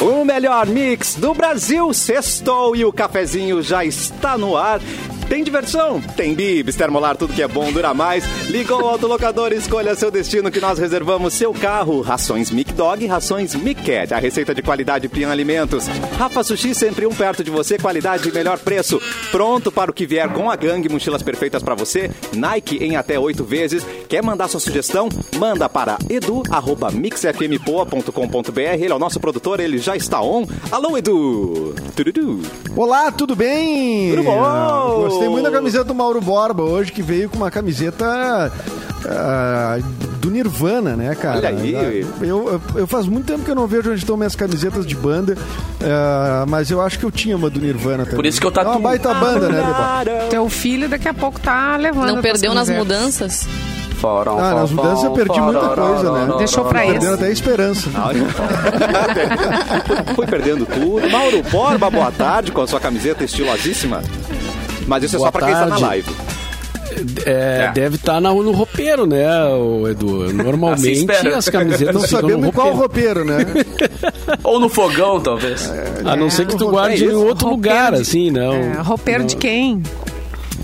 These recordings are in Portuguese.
O melhor mix do Brasil, sextou e o cafezinho já está no ar. Tem diversão? Tem bibs, termolar, tudo que é bom dura mais. Ligou o autolocador, escolha seu destino que nós reservamos seu carro. Rações Mic Dog, rações Mic Cat. A receita de qualidade Pian Alimentos. Rafa Sushi, sempre um perto de você, qualidade e melhor preço. Pronto para o que vier com a gangue, mochilas perfeitas para você. Nike em até oito vezes. Quer mandar sua sugestão? Manda para edu.mixfmpoa.com.br. Ele é o nosso produtor, ele já está on. Alô, Edu! Tududu. Olá, tudo bem? Tudo bom? Gostei muito da camiseta do Mauro Borba hoje, que veio com uma camiseta ah, do Nirvana, né, cara? Olha aí. Eu, eu, eu faz muito tempo que eu não vejo onde estão minhas camisetas de banda, ah, mas eu acho que eu tinha uma do Nirvana também. Por isso que eu É uma baita banda, né, Deba? Teu filho daqui a pouco tá levando. Não perdeu nas mudanças? Foram, Ah, nas mudanças eu perdi muita coisa, né? Deixou pra Perdendo esse. até a esperança. Foi perdendo tudo. Mauro Borba, boa tarde, com a sua camiseta estilosíssima. Mas isso é só Boa pra quem está na live. É, É. Deve estar no roupeiro, né, o Edu? Assim Normalmente espera. as camisetas Não ficam no sabemos em qual roupeiro. roupeiro, né? Ou no fogão, talvez. A não ser que tu É guarde em outro Roupeiro lugar, de- assim, não. É, roupeiro de quem?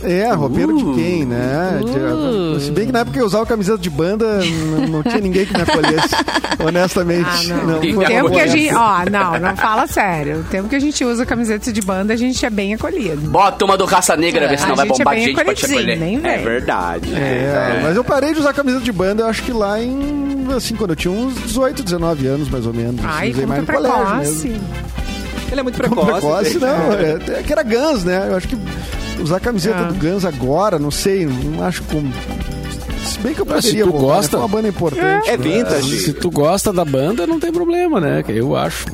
É, roupeiro de quem, né? Uh. De- Se bem que na época eu usava camiseta de banda, n- não tinha ninguém que me acolhesse, honestamente. Ah, não. E O tempo que a gente. Ó, não, não fala sério. O tempo que a gente usa camiseta de banda, a gente é bem acolhido. Bota uma do Raça Negra, ver se não vai gente bombar é gente pra te acolher. nem É verdade. É, mas eu parei de usar camiseta de banda, eu acho que lá em. Assim, quando eu tinha uns 18, 19 anos, mais ou menos. Ai, Usei mais tu no colégio precoce. mesmo. Ele é muito precoce. precoce, não. É, é que era Guns, né? Eu acho que usar camiseta Ah. do Guns agora, não sei, não acho como. Se bem que eu Mas se tu gosta- Foi uma banda importante. É né? vintage. Se tu gosta da banda, não tem problema, né? Que Eu acho.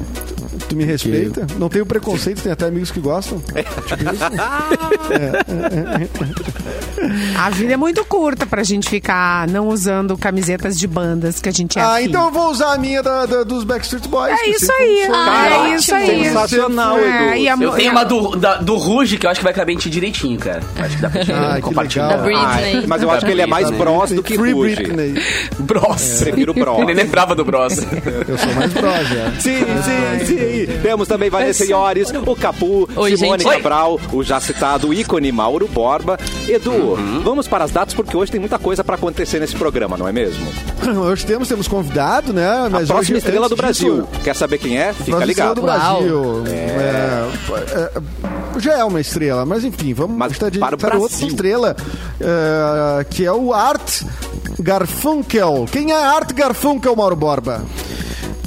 Tu me respeita? Não tenho preconceito, tem até amigos que gostam. Tipo isso. A vida é muito curta pra gente ficar não usando camisetas de bandas que a gente é Ah, afim. então eu vou usar a minha da- da- dos Backstreet Boys. É isso aí. Ah, é isso aí. Sensacional, É, Edu. a Eu tenho uma do, da- do Ruge que eu acho que vai caber em ti direitinho, cara. Acho que dá pra te Ah, compartilhar. Da. Britney. Ai, mas eu acho que ele é mais bros do que Free Ruge. Britney. Bros. Prefiro bros. Eu nem lembrava do Bros. Eu sou mais bros, já. Sim, sim, sim. Temos também Vanessa Iores, o Capu, Oi, Simone gente. Cabral, o já citado ícone Mauro Borba. Edu, vamos para as datas porque hoje tem muita coisa para acontecer nesse programa, não é mesmo? Hoje temos, temos convidado, né? A Mas próxima hoje, estrela do Brasil. disso, Quer saber quem é? Fica ligado. do Brasil. É, é, já é uma estrela, mas enfim, vamos Mas estar de para o para outra estrela, é, que é o Art Garfunkel. Quem é Art Garfunkel, Mauro Borba?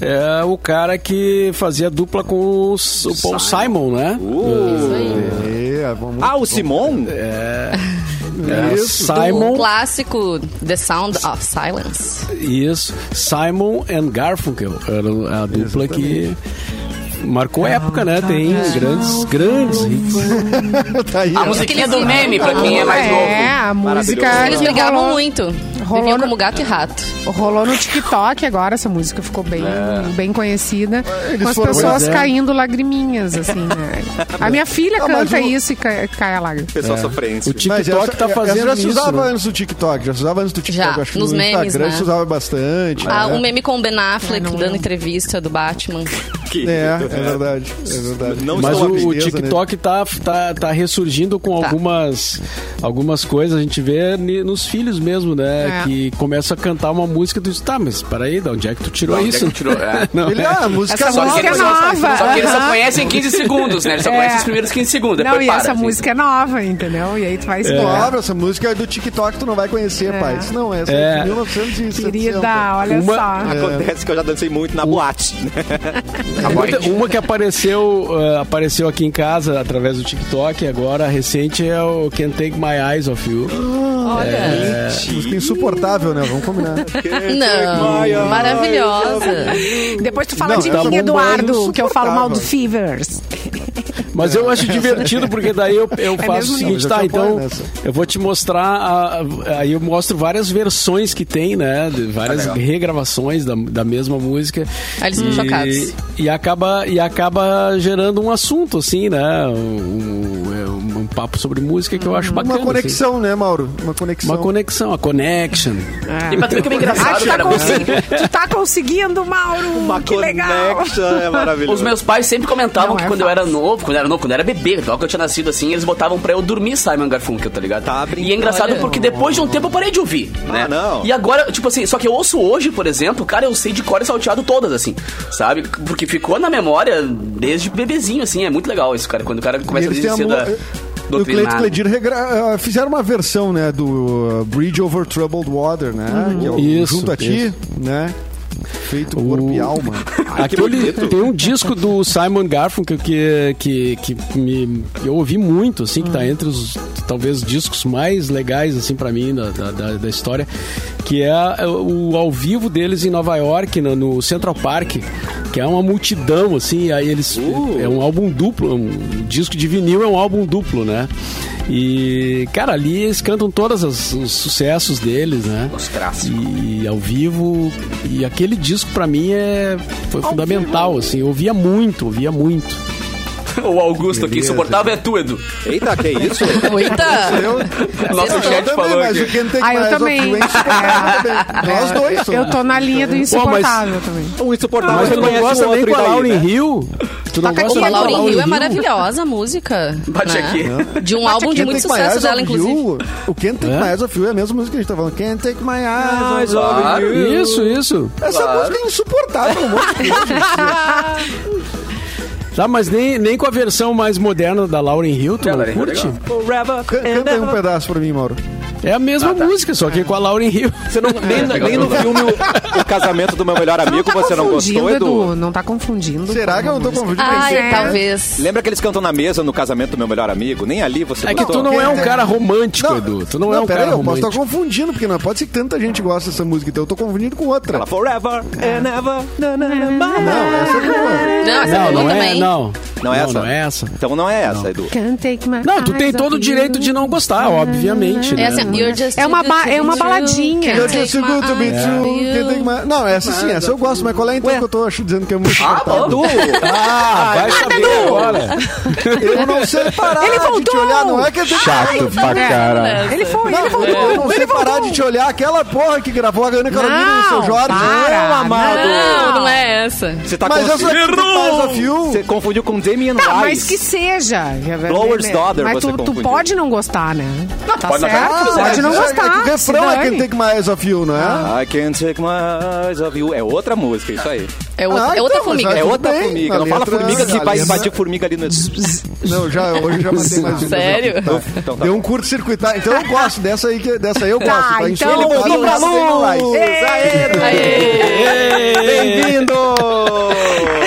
É o cara que fazia dupla com o Paul Simon, né? É, vamos, Ah, o Simon? É, Isso. O Simon, clássico The Sound of Silence. isso. Simon and Garfunkel. Era a dupla que marcou época, né? Tem grandes, grandes hits. tá aí, A musiquinha do meme, pra quem é mais É, novo. a música. Eles brigavam rolou- muito. rolou no- como gato e rato. Rolou no TikTok agora, essa música ficou bem, bem conhecida. Eles com as pessoas é. caindo lagriminhas, assim, né? A minha filha Ah, canta o- isso e cai, cai a lágrima. Pessoa O sofrência. Mas TikTok essa- tá fazendo já se usava né? antes do TikTok, já se usava antes do TikTok. Já, acho que nos no memes, Instagram né? se usava bastante. Ah, né? um meme com o Ben Affleck dando entrevista do Batman. É, é verdade, é verdade. Não Mas o, o TikTok tá, tá, tá ressurgindo com Tá. algumas, algumas coisas. A gente vê nos filhos mesmo, né? É. Que começa a cantar uma música tu diz, tá, mas peraí, de onde é que tu tirou Onde é isso? tirou? É. Não, Ele, ah, a música Essa música é nova. só que ele só aham. conhece em 15 segundos, né? Ele só É. conhece os primeiros 15 segundos. Não, e para, essa assim. música é nova, entendeu? E aí tu vai explicar. Nova, essa música é do TikTok, tu não vai conhecer, pai. Isso não, essa é, É. de 1960. Querida, olha Uma- só. Acontece que eu já dancei muito na boate. Uma, uma que apareceu, eh, apareceu aqui em casa através do TikTok, agora recente, é o Can't Take My Eyes Off You. Olha. Música insuportável, né? Vamos combinar. Não, maravilhosa. Depois tu fala Não, de tá mim, Eduardo, é que eu falo mal do. Fevers. Mas eu acho divertido, porque daí eu, eu faço mesmo o seguinte, tá, então eu vou te mostrar, a- a- aí eu mostro várias versões que tem, né, de várias regravações da, da mesma música. Aí eles E- chocados. E acaba, e acaba gerando um assunto, assim, né, um papo sobre música que eu acho bacana. Uma conexão, né, Mauro? Uma assim. conexão. Uma conexão, a connection. E pra tu ver que é bem Ah, engraçado, tu, tá cara. consegui- tu tá conseguindo, Mauro! Uma que legal! connection é maravilhoso. Os meus pais sempre comentavam Não que é quando eu era fácil. novo, quando eu era novo, quando eu era bebê, logo que eu tinha nascido assim, eles botavam pra eu dormir Simon Garfunkel, tá ligado? Tá e é engraçado Olha. porque depois de um tempo eu parei de ouvir, né? Ah, não. E agora, tipo assim, só que eu ouço hoje, por exemplo, cara, eu sei de cor e salteado todas, assim, sabe? Porque ficou na memória desde bebezinho, assim, é muito legal isso, cara, quando o cara começa a mu- da... O Cleito. Cledir regra- eh, fizeram uma versão, né, do uh, Bridge Over Troubled Water, né? Que é o Isso, Junto a Ti, né? Feito corpo e alma. Aquele, tem um disco do Simon Garfunkel que, que, que me, eu ouvi muito, assim, que tá entre os talvez discos mais legais, assim, para mim, da, da, da- história, que é o ao vivo deles em Nova York, no, no Central Park, que é uma multidão, assim, aí eles... É um álbum duplo, um disco de vinil é um álbum duplo, né? E, cara, ali eles cantam todos os, os sucessos deles, né? Os clássicos. E ao vivo. E aquele disco pra mim é, foi fundamental, assim. Eu ouvia muito, ouvia muito. O Augusto aqui, insuportável é tu, Edu. Eita, que isso? Eita! Nosso chat também, falou mas aqui. o Quem Take Ah, eu também. É. Nós dois. Eu tô na linha do insuportável também. Um insuportável Mas tu não gosta o nem outro com a Lauren né? Hill? Tu não gosta a nem com Lauryn Hill é maravilhosa a música. Bate né? aqui. De um álbum de Can't muito Take My sucesso Eyes dela, Off inclusive. You. O Can't Take É? My Eyes Off You é a mesma música que a gente tá falando. Can't Take My Eyes Off. You. Isso, isso. Essa música é insuportável. Um monte de. Tá, mas nem, nem com a versão mais moderna da Lauren Hill, tu É, Hill é curte? Canta aí um pedaço pra mim, Mauro. É a mesma música, só que com a Lauren Hill. Você não, nem, nem no filme o, o Casamento do Meu Melhor Amigo tá você não gostou, Edu? Não tá confundindo. Será que eu não tô confundindo? Ai, é. talvez. Lembra que eles cantam na mesa no Casamento do Meu Melhor Amigo? Nem ali você É que gostou? tu não é um Não, cara romântico, Edu. Tu não, é um cara aí, eu posso romântico. estar confundindo, porque não pode ser que tanta gente gosta dessa música, então eu tô confundindo com outra. Ela forever and ever. na, na, na, na. Não, essa é boa. Não, essa Não, é não é, também. não. Não é essa? Não é essa. Então não é essa, Edu. Não, tu tem todo o direito de não gostar, obviamente, É, né? assim, you're just É uma ba- é uma baladinha. You're just too good to be eyes true. Não, essa sim, essa eu gosto, mas qual é a então que eu tô acho, dizendo que é muito Ah. Edu! Ah, vai saber agora. Eu não sei parar Ele de te voltou! olhar, não é que eu tenho Chato pra caralho. Ele foi, Não, ele voltou. eu não sei ele parar voltou. de te olhar. Aquela porra que gravou a Ana Carolina e o seu Jorge. para, Não, amado. Não, não é essa. Você tá Mas com... essa. Você confundiu com Damian Tá, mas Rice. que seja. Blower's Daughter, Mas você tu, tu pode não gostar, né? Tá pode certo, gostar. Pode não é, gostar. É que o refrão é. Can't Take My Eyes Off You, não é? I can't take my eyes off you. É outra música, isso aí. É outra, Ah, é outra então, formiga. É outra bem, formiga. Não fala formiga que vai letra- invadir formiga ali no... Não, já, hoje já matei mais um. Sério? Tá. Então tá Deu um curto-circuitar. Então eu gosto dessa aí, que, dessa aí eu gosto. Tá, Tá, então Ele voltou pra luz! Bem-vindo!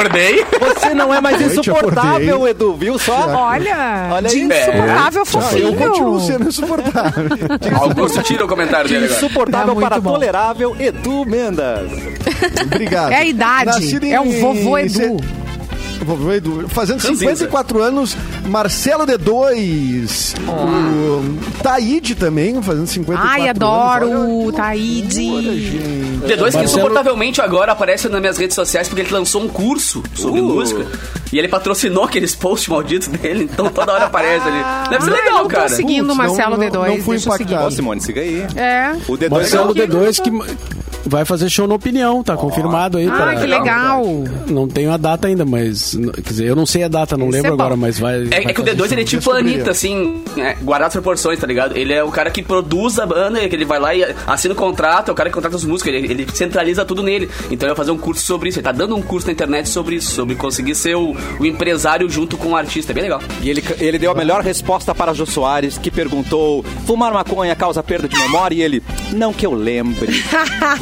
Acordei. Você não é mais insuportável. Edu, viu só? Olha, Olha de insuportável Ah, fofinho. eu continuo sendo insuportável. Augusto, tira o comentário De dele agora. insuportável É para bom. tolerável, Edu Mendas. Obrigado. É a idade. Nascido É o vovô Edu. Se- Vovô Edu. Fazendo Ranzinza. 54 anos, Marcelo D2. O Taíde também, fazendo 54 Ai, anos. adoro Olha, o Taíde. gente. D2 que insuportavelmente agora aparece nas minhas redes sociais porque ele lançou um curso sobre Uh. música e ele patrocinou aqueles posts malditos dele, então toda hora aparece ali. Deve ser Ah, legal, não tô cara. seguindo o Marcelo não- não- D2. não fui eu seguir. impactado. Ó, Simone, siga aí. É. O D2 Marcelo é o- D2 que vai fazer show na opinião, tá confirmado aí. Ah, pra- que legal. Não tenho a data ainda, mas. Quer dizer, eu não sei a data, não Esse lembro é agora, mas vai. É, vai é que o fazer D2 show. ele é tipo a. Anitta, assim, é, guardado as proporções, tá ligado? Ele é o cara que produz a banda, que ele vai lá e assina o contrato, é o cara que contrata os músicos, ele, ele centraliza tudo nele. Então ele vai fazer um curso sobre isso, ele tá dando um curso na internet sobre isso, sobre conseguir ser o, o empresário junto com o artista, é bem legal. E ele, ele deu a melhor resposta para Jô Soares, que perguntou: fumar maconha causa perda de memória? E ele, não que eu lembre.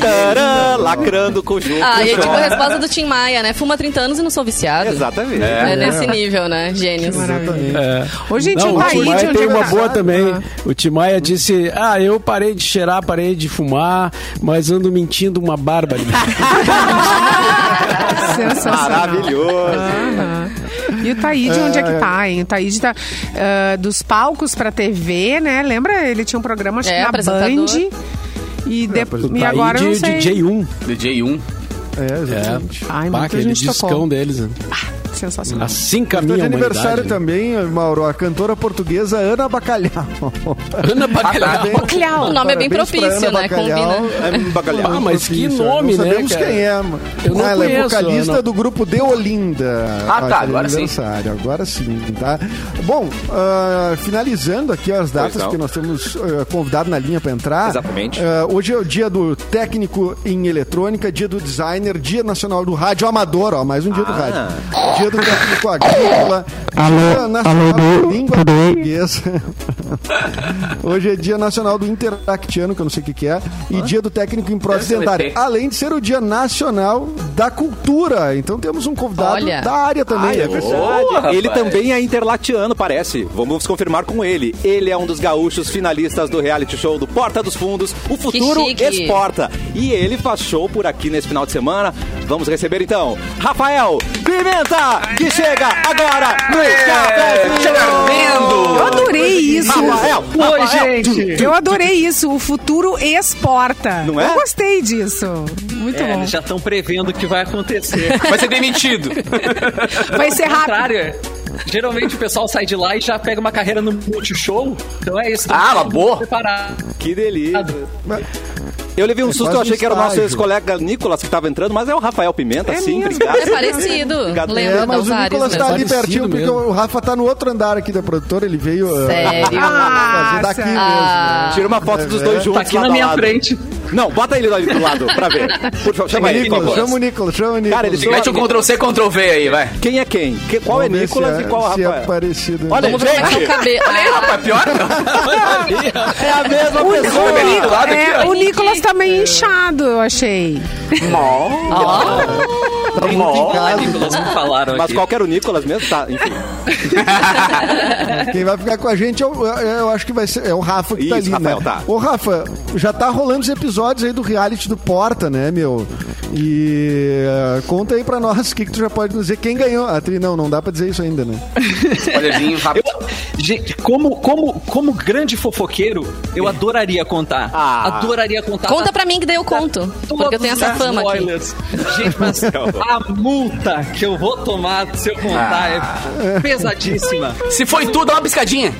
Tarã, lacrando com o Jô. Ah, e é tipo a resposta do Tim Maia, né? Fuma 30 anos e não sou viciado. Exatamente. É, nesse nível, né? Gênios. É. Ô, gente, Não, o o Timaya onde tem é uma boa também. Ah. O Timaya disse: Ah, eu parei de cheirar, parei de fumar, mas ando mentindo uma barbaridade. Sensacional. Maravilhoso. Aham. E o Taíde, onde é que tá, hein? O Taíde tá ah, dos palcos pra TV, né? Lembra? Ele tinha um programa, acho É, que na. Band. E, de... apresentador. e agora não de sei. DJ1. DJ1. É, É. exatamente. Ai, Bah, muita aquele gente discão tocou. deles. né? Sensacional. Assim caminha de a aniversário humanidade. também, Mauro, a cantora portuguesa Ana Bacalhau. Ana Bacalhau. Parabéns. Bacalhau. O nome é bem propício, Ana né? Bacalhau. Combina. É bacalhau. Ah, mas que nome, não né, sabemos cara? quem é. mano. Eu não ah, ela é conheço, vocalista Ana. do grupo De Olinda. Ah, tá, Ó, agora sim. aniversário, Agora sim, tá? Bom, ah, finalizando aqui as datas, porque nós temos ah, convidado na linha para entrar. Exatamente. Ah, hoje é o dia do técnico em eletrônica, dia do designer, dia nacional do rádio amador, ó, mais um dia do Ah. rádio. Dia técnico agrícola, dia nacional da língua portuguesa. Hoje é dia nacional do interactiano, que eu não sei o que, que é, e dia do técnico em prótese dentária. Além de ser o dia nacional da cultura. Então temos um convidado Olha. da área também. Ah, é verdade. Boa, ele também é interlatiano, parece. Vamos confirmar com ele. Ele é um dos gaúchos finalistas do reality show do Porta dos Fundos. O futuro exporta. E ele faz show por aqui nesse final de semana. Vamos receber então Rafael Pimenta, que chega agora no Café. Eu adorei isso. Rafael, Oi, gente. Eu adorei isso. O futuro exporta. Não é? Eu gostei disso. Muito É, bom. eles já estão prevendo o que vai acontecer. Vai ser demitido. Vai ser rápido. geralmente o pessoal sai de lá e já pega uma carreira no multishow. Então é isso. Ah, uma boa. Preparado. Que delícia. Eu levei um É susto, eu achei um que era o nosso ex-colega Nicolas que estava entrando, mas é o Rafael Pimenta, sim, mesmo. obrigado. É parecido. Obrigado. Lembra É, mas o Nicolas né? tá ali pertinho, porque mesmo. o Rafa tá no outro andar aqui da produtora, ele veio ah, Sério? fazer daqui Ah, mesmo. Tira uma foto dos É, dois é. juntos Tá aqui na minha lado. frente. Não, bota ele ali do lado pra ver. Por favor, chama ele, por Nicolas, favor. chama o Nicolas, chama o Nicolas. Cara, são- Mete um Ctrl-C, Ctrl-V aí, vai. Quem é quem? Que- qual é Vamos ver Nicolas se e qual é se Rafael? é parecido. Olha, Vamos é que é o gente, cabelo. Ah, Rapaz, pior não. é a mesma O, pessoa. o, é, o Nicolas tá meio inchado, eu achei. Tá muito em casa. Nicolas, me falaram Mas aqui. qual que era o Nicolas mesmo? Tá, enfim. Quem vai ficar com a gente, eu, eu- eu acho que vai ser é o Rafa que tá Isso, ali, Rafael, né? tá. Ô, Rafa, já tá rolando os episódios aí do reality do Porta, né, meu? E eh, conta aí pra nós o que, que tu já pode dizer. Quem ganhou? A Tri, não, não dá pra dizer isso ainda, né? Olhazinho rápido. Gente, como, como, como grande fofoqueiro, eu adoraria contar. Ah. Adoraria contar. Conta pra mim que daí eu conto. Porque eu tenho essa fama aqui. Gente, mas a multa que eu vou tomar se eu contar é pesadíssima. Se foi tudo, dá uma piscadinha.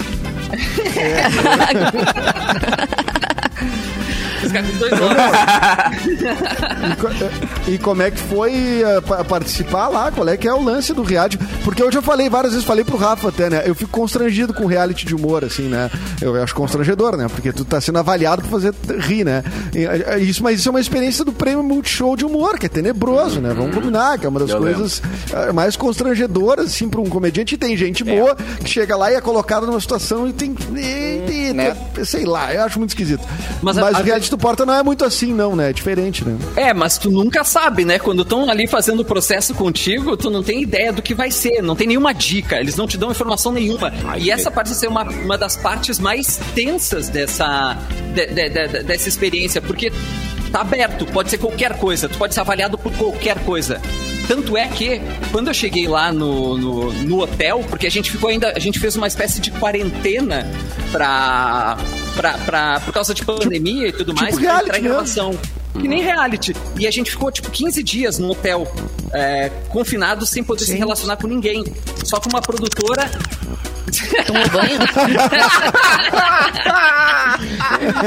Ficar com os dois. E, eh, e como é que foi pa- participar lá? Qual é que é o lance do reality? Porque hoje eu falei várias vezes, falei pro Rafa até, né? Eu fico constrangido com reality de humor, assim, né? Eu acho constrangedor, né? Porque tu tá sendo avaliado pra fazer rir, né? E, eh, isso, mas isso é uma experiência do prêmio Multishow de humor, que é tenebroso, né? Vamos combinar, que é uma das Eu coisas eh, mais constrangedoras, assim, pra um comediante. E tem gente boa que chega lá e é colocada numa situação e tem. e- e- Né? Sei lá, eu acho muito esquisito. Mas, Mas a- o reality do Porta não é muito assim, não, né? É diferente, né? É, mas tu nunca sabe, né? Quando estão ali fazendo o processo contigo, tu não tem ideia do que vai ser, não tem nenhuma dica, eles não te dão informação nenhuma. e essa parece ser uma, uma das partes mais tensas dessa, de- de- de- dessa experiência, porque tá aberto, pode ser qualquer coisa, tu pode ser avaliado por qualquer coisa. Tanto é que, quando eu cheguei lá no, no, no hotel, porque a gente ficou ainda, a gente fez uma espécie de quarentena pra, pra, pra, por causa de pandemia e tudo mais, pra entrar em gravação. Que nem reality. E a gente ficou, tipo, 15 dias no hotel, é, confinado, sem poder se relacionar com ninguém. Só com uma produtora. Tomou banho?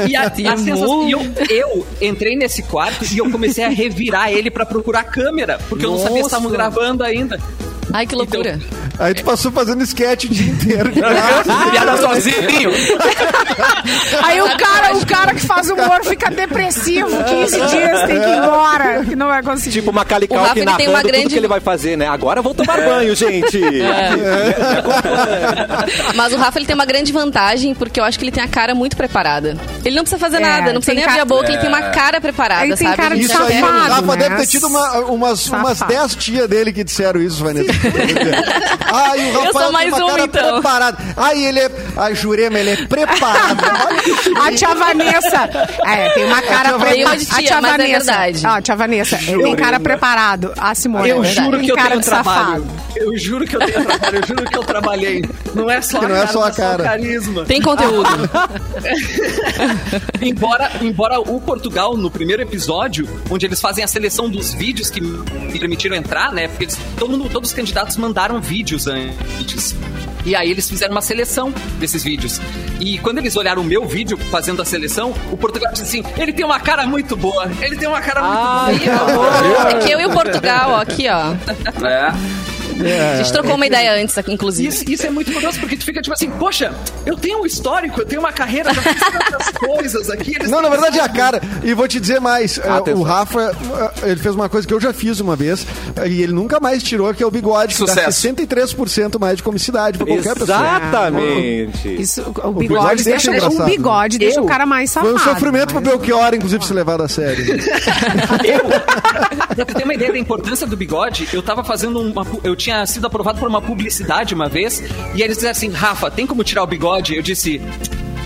E, a, a sensação- eu, eu entrei nesse quarto e eu comecei a revirar ele pra procurar a câmera, porque eu não sabia se estavam Nossa. gravando ainda. Ai, que loucura. Aí tu passou fazendo sketch o dia inteiro. Piada sozinho. Aí o cara, o cara que faz humor fica depressivo 15 dias, tem que ir embora, que não vai conseguir. Tipo uma O Calical Rafa, que ele tem uma tudo grande- que ele vai fazer, né? Agora eu vou tomar banho, gente. Mas o Rafa ele tem uma grande vantagem, porque eu acho que ele tem a cara muito preparada. Ele não precisa fazer É, nada, não precisa nem abrir a boca, ele tem uma cara preparada, Ele tem sabe? cara de Isso aí, o Safado, Rafa né? deve ter tido uma- umas, umas Safado. 10 tias dele que disseram isso, Vanessa. Ai, o Eu Rafael sou mais tem uma uma, cara então. preparado. Ai, ele é... Ai, Jurema, ele é preparado. A tia Vanessa. É, tem uma cara Vanessa- preparada. Eu de tia, mas é verdade. Ó, tia Vanessa, tem cara preparado. A Simone. Eu é juro Tem que eu cara tenho de trabalho. safado. Eu juro que eu tenho trabalho, eu juro que eu trabalhei. Não é só a não é cara, só a cara. o carisma. Tem conteúdo. embora, embora o Portugal, no primeiro episódio, onde eles fazem a seleção dos vídeos que me permitiram entrar, né? Porque eles, todo mundo, todos os candidatos mandaram vídeos antes. E aí eles fizeram uma seleção desses vídeos. E quando eles olharam o meu vídeo fazendo a seleção, o Portugal disse assim: ele tem uma cara muito boa, ele tem uma cara muito Ah, boa. É que eu e o Portugal, ó, aqui, ó. É. A gente trocou uma ideia antes aqui, inclusive. Isso, isso é muito curioso, porque tu fica tipo assim, poxa, eu tenho um histórico, eu tenho uma carreira, já fiz tantas coisas aqui. Eles Não, na verdade é a cara. E vou te dizer mais. eh, Atenção. o Rafa, eh, ele fez uma coisa que eu já fiz uma vez eh, e ele nunca mais tirou, que é o bigode, que dá Sucesso. 63% mais de comicidade pra qualquer pessoa. Exatamente. Isso, o bigode bigode deixa deixa, o bigode deixa Eu- o cara mais Foi safado. um sofrimento pro mas- Belchior, inclusive, se levado a sério. né? Pra tu ter uma ideia da importância do bigode, eu tava fazendo uma. Eu tinha sido aprovado por uma publicidade uma vez, e aí eles disseram assim: Rafa, tem como tirar o bigode? Eu disse: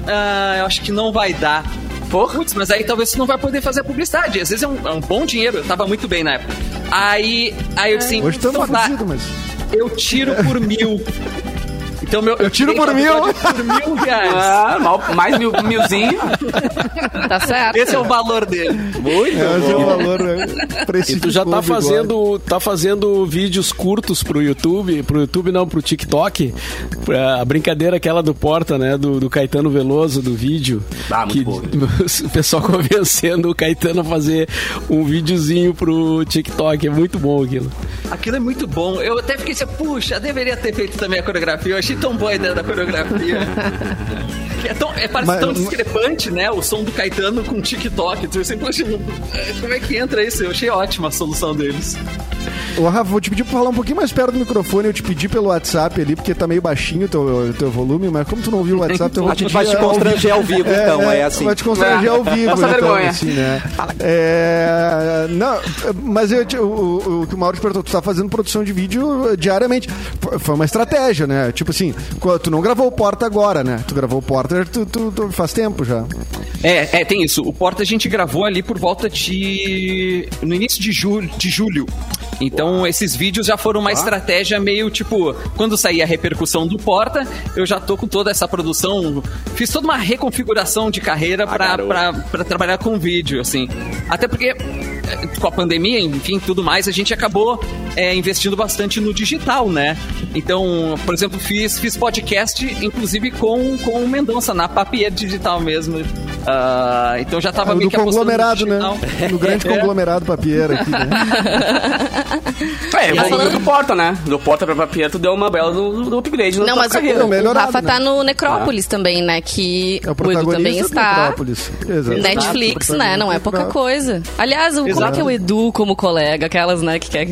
Ah, eu acho que não vai dar. Putz, mas aí talvez você não vai poder fazer a publicidade. Às vezes é um, é um bom dinheiro, eu tava muito bem na época. Aí, aí eu disse assim: Hoje estamos então tá, mas. eu tiro por mil. Então, meu, eu, tiro por mil. por mil reais. Ah, mal- mais mil, milzinho. Tá certo. Esse é o valor dele. Muito Esse é o valor, né? E tu já tá fazendo, tá fazendo vídeos curtos pro YouTube, pro YouTube não, pro TikTok. Pra- A brincadeira aquela do Porta, né, do, do Caetano Veloso, do vídeo. Ah, muito que, bom. O pessoal convencendo o Caetano a fazer um videozinho pro TikTok. É muito bom aquilo. Aquilo é muito bom. Eu até fiquei assim, puxa, deveria ter feito também a coreografia. Eu achei tão boa a ideia da coreografia. É, tão, é parece Mas- tão discrepante, né? O som do Caetano com TikTok. Tu assim, poxa, não- como é que entra isso? Eu achei ótima a solução deles. Ô, Rafa, vou te pedir pra falar um pouquinho mais perto do microfone. Eu te pedi pelo WhatsApp ali, porque tá meio baixinho o teu, teu volume, mas como tu não viu o WhatsApp, eu vou A gente vai te constranger ao vivo, então, é assim. Vai te constranger ao vivo, Passa então, vergonha. assim, né? É, não, mas eu, o, o, o que o Mauro te perguntou, tu tá fazendo produção de vídeo eh, diariamente. Foi uma estratégia, né? Tipo assim, tu não gravou o Porta agora, né? Tu gravou o Porta tu, tu- tu- faz tempo já. É, é, tem isso. O Porta a gente gravou ali por volta de. no início de julho. De julho. Então esses vídeos já foram uma estratégia meio tipo. Quando sair a repercussão do Porta, eu já tô com toda essa produção. Fiz toda uma reconfiguração de carreira pra, pra trabalhar com vídeo, assim. Até porque. Com a pandemia, enfim, tudo mais, a gente acabou é, investindo bastante no digital, né? Então, por exemplo, fiz, fiz podcast, inclusive com, com o Mendonça, na Papier Digital mesmo. Ah, então já tava Ah, meio no que conglomerado, né? No grande É. conglomerado papieira aqui, né? É, evoluiu falando- do Porta, né? Do Porta pra Papier, tu deu uma bela do, do upgrade Não, mas carreira. o, o Rafa né? tá no Necrópolis também, né? Que É o o Edu também está. Metrópolis. Exato. Netflix, Exato. né? Não é pouca coisa. Aliás, o, como é que é o Edu como colega? Aquelas, né, que quer.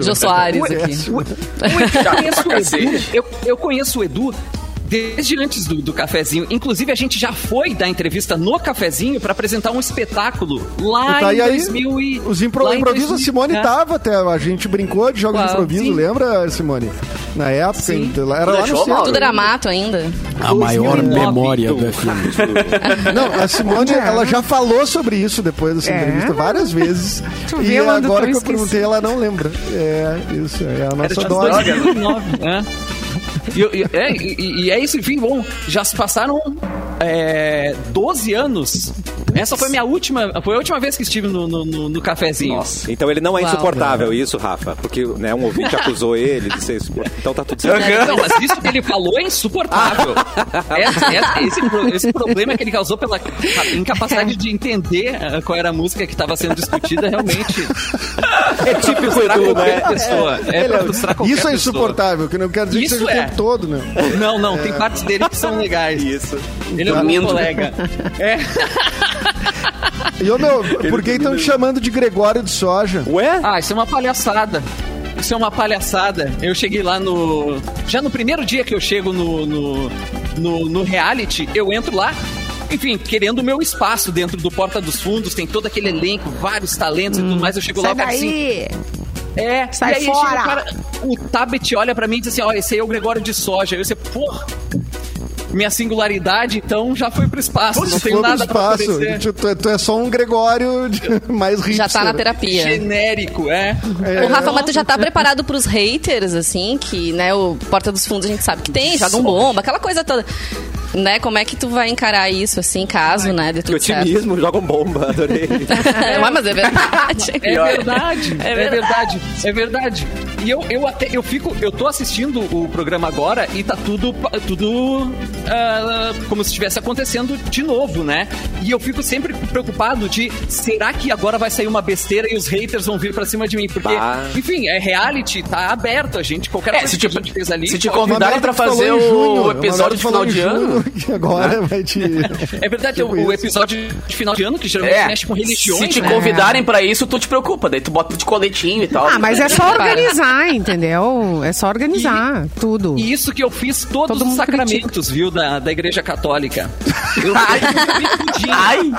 Jô Soares É. aqui. Eu conheço o Edu, eu, eu conheço o Edu desde antes do, do cafezinho. Inclusive, a gente já foi dar entrevista no cafezinho pra apresentar um espetáculo lá Tá, em e aí, 2000 e... Os impro lá em improvisos, a 2000, Simone é. tava até. A gente brincou de jogos de Uau, improviso, sim. lembra, Simone? Na época, Sim. então, era lá no Deixou, centro. Tudo era mato ainda. A maior 2009. memória do FM. Não, a Simone, ela já falou sobre isso depois dessa É? entrevista várias vezes. Tu e agora que eu perguntei, ela não lembra. É, isso, é a nossa dose. 2009, é. E, e- é, e- e é isso, enfim, bom, já se passaram é, 12 anos. Essa foi minha última, foi a última vez que estive no, no, no- no cafezinho. Nossa. Então ele não é Uau. insuportável, isso, Rafa? Porque né, um ouvinte acusou ele de ser insuportável. Então tá tudo certo. Não, mas isso que ele falou é insuportável. Essa- esse, pro- esse problema que ele causou pela ca- incapacidade de entender ah, qual era a música que estava sendo discutida, realmente. É típico Edu, né? pessoa. É pra frustrar qualquer Isso é pessoa. insuportável, que não quer dizer Isso que seja é. o tempo todo, né? Não, não, tem partes dele que são legais. Isso. Ele é bom colega. É. E, ô, meu, por que estão te chamando de Gregório de Soja? Ué? Ah, isso é uma palhaçada. Isso é uma palhaçada. Eu cheguei lá no. Já no primeiro dia que eu chego no, no, no, no reality, eu entro lá. Enfim, querendo o meu espaço dentro do Porta dos Fundos, tem todo aquele elenco, vários talentos e tudo mais. Eu chego lá Sai e falo assim. daí! É, Sai e aí fora! Chega o cara, o Tabet olha pra mim e diz assim: ó, esse aí é o Gregório de Soja. Eu disse, porra. Minha singularidade, então, já foi pro espaço. não tenho nada pra espaço. oferecer. Tu, tu é- tu é só um Gregório de- mais rico. Já tá na terapia. Genérico, é. O Rafa, mas tu já tá preparado pros haters, assim, que, né, o Porta dos Fundos a gente sabe que tem, jogam bomba, aquela coisa toda. Né, como é que tu vai encarar isso, assim, caso, né, de Que tudo certo? otimismo, jogam bomba, adorei. Ué, mas é verdade. É verdade, É é verdade, é verdade. E eu, eu até, eu fico, eu tô assistindo o programa agora e tá tudo, tudo ah, como se estivesse acontecendo de novo, né? E eu fico sempre preocupado de, será que agora vai sair uma besteira e os haters vão vir pra cima de mim? Porque, Bah. enfim, é reality, tá aberto, a gente, qualquer É, coisa se que te, a gente fez ali... se te convidarem pra fazer junho, o episódio de final de ano. agora vai te... É verdade, Tipo o, o episódio de final de ano, que geralmente É, mexe com religiões, se te né? convidarem pra isso, tu te preocupa. Daí tu bota de coletinho e tal. Ah, mas é só Para. organizar, entendeu? É só organizar tudo. E isso que eu fiz todos Todo os sacramentos, viu, da, da Igreja Católica. Eu, Ai,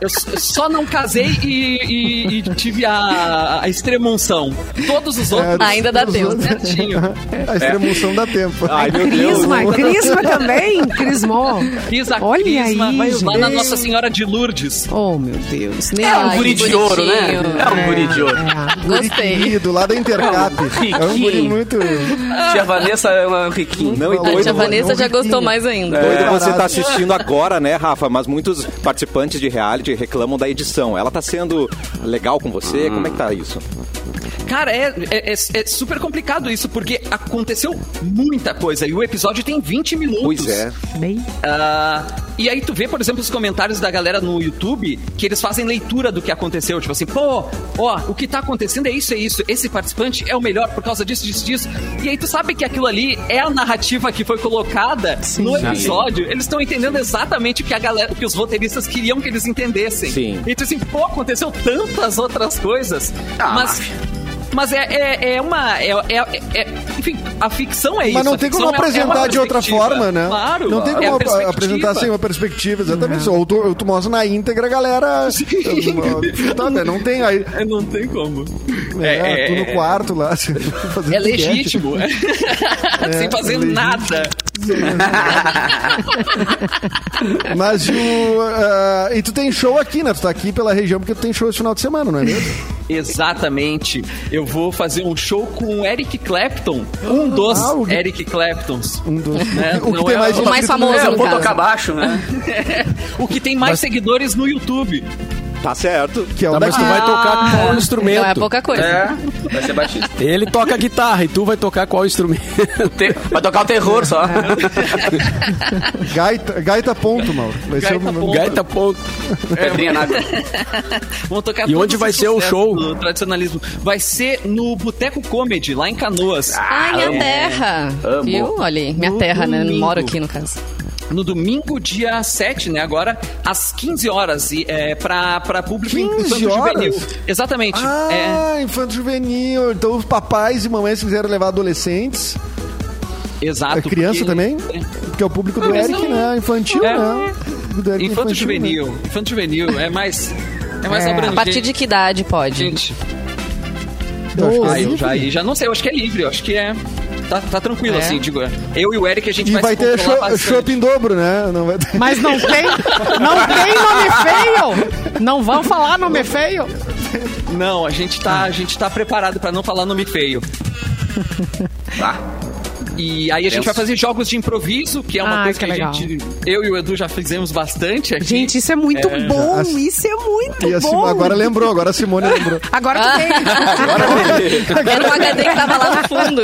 eu s- só não casei e, e- e tive a, a extremunção. Todos os outros. Ainda dá tempo. outros- Certinho. A extremoção dá tempo. Ai, meu Deus. Crisma, Crisma também? Crismou. Fiz a Olha crisma aí, lá na. Nossa Senhora de Lourdes. Oh, meu Deus. Nem é um Ai, guri de ouro, né? É um guri de ouro. É. Gostei. Querido, lá da Intercap. É um guri Riquinho. muito... Tia Vanessa é uma riquinha. Não, e A tia Vanessa já riquinho. Gostou mais ainda. Doido você tá assistindo agora, né, Rafa? Mas muitos participantes de reality reclamam da edição. Ela tá sendo legal com você? Como é que tá isso? Cara, é, é- é- é super complicado isso, porque aconteceu muita coisa e o episódio tem 20 minutos. Pois é. Bem. Ah, e aí tu vê, por exemplo, os comentários da galera no YouTube que eles fazem leitura do que aconteceu. Tipo assim, pô, ó, o que tá acontecendo é isso, é isso. Esse participante é o melhor por causa disso, disso, disso. E aí tu sabe que aquilo ali é a narrativa que foi colocada Sim. no episódio. Eles estão entendendo exatamente o que a galera, o que os roteiristas queriam que eles entendessem. Sim. E tu assim, pô, aconteceu tantas outras coisas. Ah, mas. Mas é, é, é uma. É, é- é- enfim, a ficção é isso. Mas não tem como é- apresentar de outra forma, né? Claro. Não tem é como apresentar sem uma perspectiva, exatamente. Ou tu, tu mostra na íntegra, a galera. Tá, não tem aí. Não tem como. É, tu no quarto lá. fazendo É legítimo. Sem fazer nada. Mas o. ah, e tu tem show aqui, né? Tu tá aqui pela região porque tu tem show esse final de semana, não é mesmo? Exatamente. Eu vou fazer um show com o Eric Clapton. Um dos Ah, o- Eric Claptons. Um dos. É, o que não tem é mais o mais famoso. É, eu vou tocar baixo, né? O que tem mais seguidores no YouTube. Tá certo. Que é o Tá, mas tu vai tocar qual instrumento? Não é pouca coisa. É, vai ser baixista. Ele toca guitarra e tu vai tocar qual instrumento? Vai tocar o terror só. Gaita, gaita ponto, Mauro. Vai ser Gaita o ponto. Gaita ponto. Pedrinha na água. Vamos tocar E onde vai ser o show? Do tradicionalismo. Vai ser no Boteco Comedy, lá em Canoas. Ai, minha terra. Amo. Viu? Olha aí, minha No terra, né? domingo. Moro aqui, no caso. No domingo, dia 7, né? Agora, às 15 horas. E, é, pra, pra público 15 infanto horas? juvenil. Exatamente. É, Ah, infanto juvenil. Então os papais e mamães que quiserem levar adolescentes. exato. É criança porque- também? Porque é o público do mas Eric, não- né? Infantil, É. né? Infanto infantil, né? juvenil. Infanto juvenil. É mais. É mais É. abrangente. A partir de que idade pode? Gente, Eu acho que é ah, eu já, aí já não sei, eu acho que é livre, eu acho que é. Tá, tá tranquilo, É? assim, digo. Eu e o Eric a gente E vai, vai se ter controlar show, bastante. show em dobro, né? Não vai ter... Mas não tem, não tem nome feio. Não vão falar nome feio. Não, a gente tá, a gente tá preparado pra não falar nome feio. Tá. E aí a gente vai fazer jogos de improviso, que é uma Ah, coisa que que, a legal. gente. Eu e o Edu já fizemos bastante aqui. Gente, isso é muito É. bom. A- Isso é muito E bom. agora lembrou, agora a Simone lembrou. Agora tu tem. Era um HD que tava lá no fundo.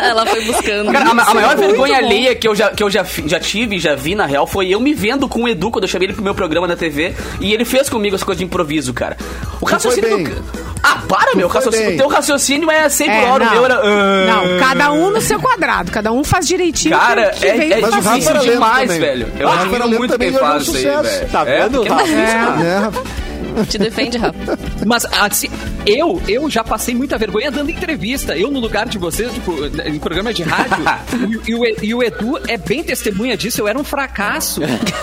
Ela foi buscando. Cara, a, a maior muito vergonha bom. alheia que eu, já, que eu já, já tive, já vi na real, foi eu me vendo com o Edu quando eu chamei ele pro meu programa da TV e ele fez comigo as coisas de improviso, cara. O raciocínio do. Bem. Ah, para, meu. O, raciocínio, bem. o teu raciocínio é 100 por É, hora, o não. meu era. ah. Não, cada um no seu quadrado. Cada um faz direitinho. Cara, o que é, veio é o difícil demais, também. velho. Eu O era admiro muito quem um faz isso aí, velho. Tá É, vendo? é Tá difícil, vendo? Te defende, Rafa. Mas assim, eu, eu já passei muita vergonha dando entrevista. Eu, no lugar de vocês, tipo, em programa de rádio, e, o, e o Edu é bem testemunha disso, eu era um fracasso.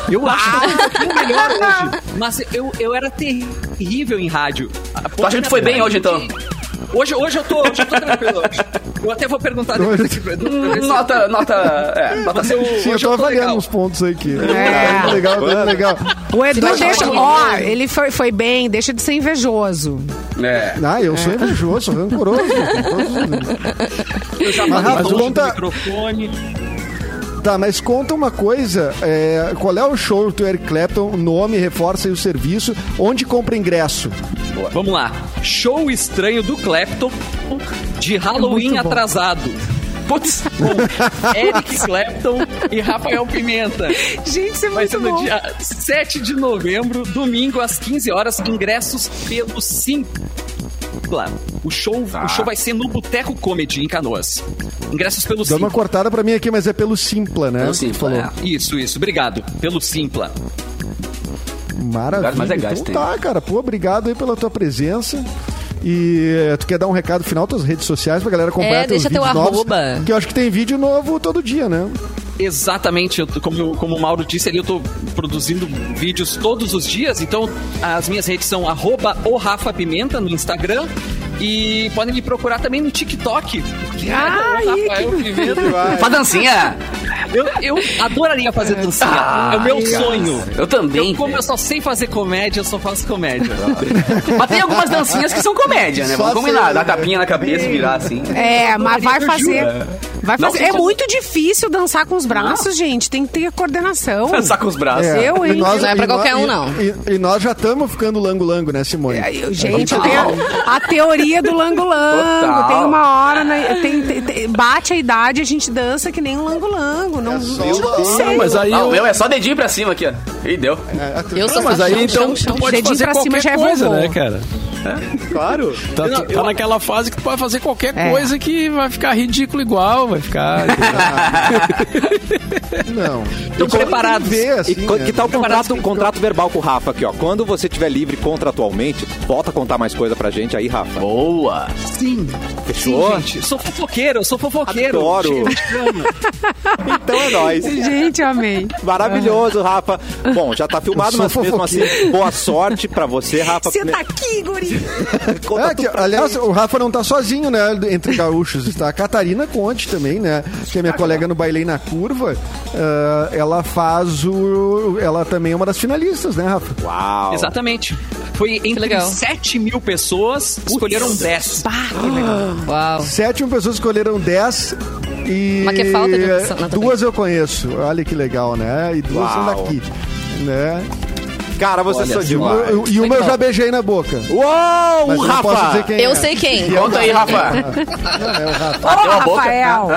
Eu acho que eu um pouquinho melhor hoje. Mas eu, eu era terrível em rádio. Tu acha que tu foi bem hoje, então? Hoje, hoje eu tô, hoje eu tô tranquilo. Eu até vou perguntar depois. Desse- Nota, nota, é, nota Mas eu- Sim, eu hoje tô eu tô avaliando legal. uns pontos aí aqui. É. Tá legal, tá legal. O Edu Mas deixa. Ó, ele foi, foi bem, deixa de ser invejoso. É. Ah, eu sou invejoso, sou rancoroso. Eu já Mas, Rafa, longe conta- do microfone. Tá, mas conta uma coisa. é, qual é o show do Eric Clapton? Nome, reforça aí o serviço. Onde compra ingresso? Vamos lá. Show estranho do Clapton de Halloween Muito bom. atrasado. Putz, Eric Clapton e Rafael Pimenta. Gente, isso é Vai ser no bom. dia 7 de novembro, domingo, às 15 horas, ingressos pelo Simpla. O show, o show vai ser no Boteco Comedy, em Canoas. Ingressos pelo Dá uma Simpla. cortada pra mim aqui, mas é pelo Simpla, né? Pelo Simpla, Falou. é. Isso, isso. Obrigado. Pelo Simpla. Maravilha. mais legais então tem. tá, cara. Pô, obrigado aí pela tua presença. E eh, tu quer dar um recado final tuas redes sociais pra galera acompanhar É, teus deixa teu vídeos novos? arroba. Que eu acho que tem vídeo novo todo dia, né? Exatamente, eu como, como o Mauro disse ali, eu tô produzindo vídeos todos os dias, então as minhas redes são arroba Pimenta no Instagram e podem me procurar também no TikTok. que o Rafael Pimenta. faz dancinha. Eu, eu adoraria fazer dancinha, Ah, é o meu sonho. Eu também. Eu, como eu só sei fazer comédia, eu só faço comédia. Mas tem algumas dancinhas que são comédia, né? Vamos combinar. Dar né? tapinha na cabeça e virar assim. É, mas vai fazer. Vai Não, fazer. sim, É só- muito difícil dançar com os braços, gente. Tem que ter coordenação. Dançar com os braços. É, Eu, e hein? Não é pra qualquer nós- um, não. E, e nós já estamos ficando lango-lango, né, Simone? É, eu- Gente, eu tenho a teoria do lango-lango. Tem uma hora, né, tem- tem- tem- bate a idade, a gente dança que nem um lango-lango. Não, só eu não. Mas aí Ah, o eu- meu é só dedinho pra cima aqui, ó. E deu. Eu sou mas aí chão, então chão, chão, tu pode Dedinho fazer pra cima qualquer já é coisa, né, cara? Claro. Tá, tu tá naquela fase que tu pode fazer qualquer É. coisa que vai ficar ridículo igual, vai ficar. Não. Estão preparados. Ver, assim, E né? que tal contrato, que- contrato verbal com o Rafa aqui, ó? Quando você estiver livre contratualmente, volta a contar mais coisa pra gente aí, Rafa. Boa. Sim, Fechou? sim, gente. Sou fofoqueiro, eu sou fofoqueiro. Adoro. Então é nóis. Gente, amei. Maravilhoso, Rafa. Bom, já tá filmado, mas mesmo assim, boa sorte pra você, Rafa. Você tá aqui, guri. Conta É, tudo que, pra aliás, gente. o Rafa não tá sozinho, né, entre gaúchos. Está a Catarina Conte também, né? Que é minha colega no Bailei na Curva. Ah, ela faz o... Ela também é uma das finalistas, né, Rafa? Uau. Exatamente. Foi entre legal. 7 mil pessoas, escolheram 10. Uau. Sete mil pessoas escolheram 10 e... Mas que falta de opção, não, Duas eu conheço. Olha que legal, né? E duas são Uau. daqui. Né? Cara, você Olha demais. Eu- E uma eu já beijei na boca. Uou, Mas eu não posso Rafa! dizer quem Eu é. sei quem. Conta aí, Rafa. Não, é o Rafa. Ô. Rafael.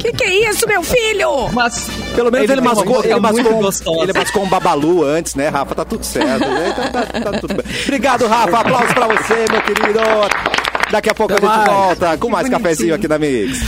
Que que é isso, meu filho? Mas Pelo menos ele, uma mascou, ele, mascou, ele mascou um babalu antes, né, Rafa? Tá tudo certo. né? Então tá, tá tudo bem. Obrigado, Rafa. Aplausos pra você, meu querido. Daqui a pouco Até a gente mais. volta com mais cafezinho aqui na Mix.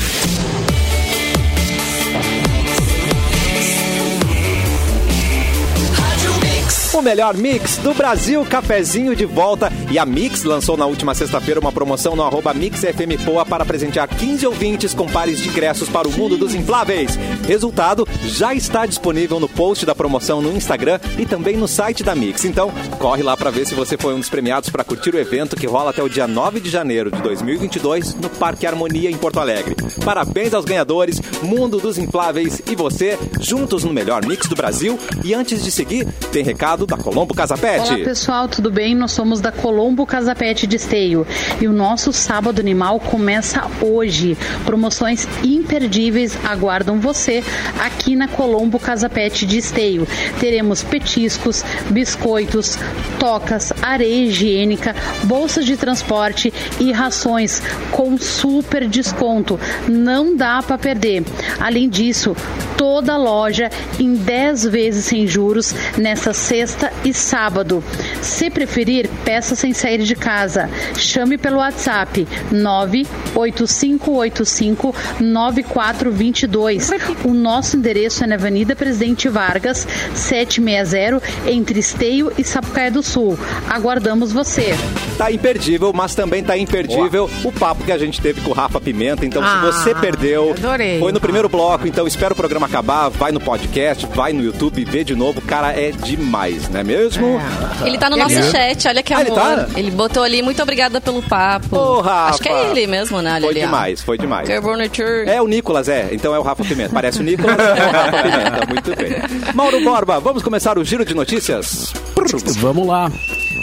O melhor mix do Brasil, cafezinho de volta. E a Mix lançou na última sexta-feira uma promoção no arroba MixFMPoa para presentear 15 ouvintes com pares de ingressos para o mundo dos infláveis. Resultado já está disponível no post da promoção no Instagram e também no site da Mix. Então, corre lá para ver se você foi um dos premiados para curtir o evento que rola até o dia 9 de janeiro de 2022 no Parque Harmonia em Porto Alegre. Parabéns aos ganhadores, Mundo dos Infláveis e você, juntos no melhor mix do Brasil. E antes de seguir, tem recado da Colombo Casa Pet. Olá pessoal, tudo bem? Nós somos da Colombo Casa Pet de Esteio e o nosso Sábado Animal começa hoje. Promoções imperdíveis aguardam você aqui na Colombo Casa Pet de Esteio. Teremos petiscos, biscoitos, tocas, areia higiênica, bolsas de transporte e rações com super desconto. Não dá para perder. Além disso, toda loja em 10 vezes sem juros nesta sexta e sábado. Se preferir, peça sem sair de casa. Chame pelo WhatsApp 98585 9422. O nosso endereço é na Avenida Presidente Vargas, 760, entre Esteio e Sapucaia do Sul. Aguardamos você. tá imperdível, mas também tá imperdível o papo que a gente teve com o Rafa Pimenta. Então, Ah, se você perdeu, adorei. foi no primeiro bloco, então espera o programa acabar, vai no podcast, vai no YouTube e vê de novo. Cara, é demais, não é mesmo? Ele tá no Ele nosso é? chat, olha que Ah, ele amor. tá? Ele botou ali, muito obrigada pelo papo. Ô, Rafa. Acho que é ele mesmo, né? Olha Foi ali, ó. demais, foi demais. Carbonature. É o Nicolas, é. Então é o Rafa Pimenta. Parece o Nicolas, é o Rafa Pimenta. Muito bem. Mauro Borba, vamos começar o giro de notícias? Vamos lá.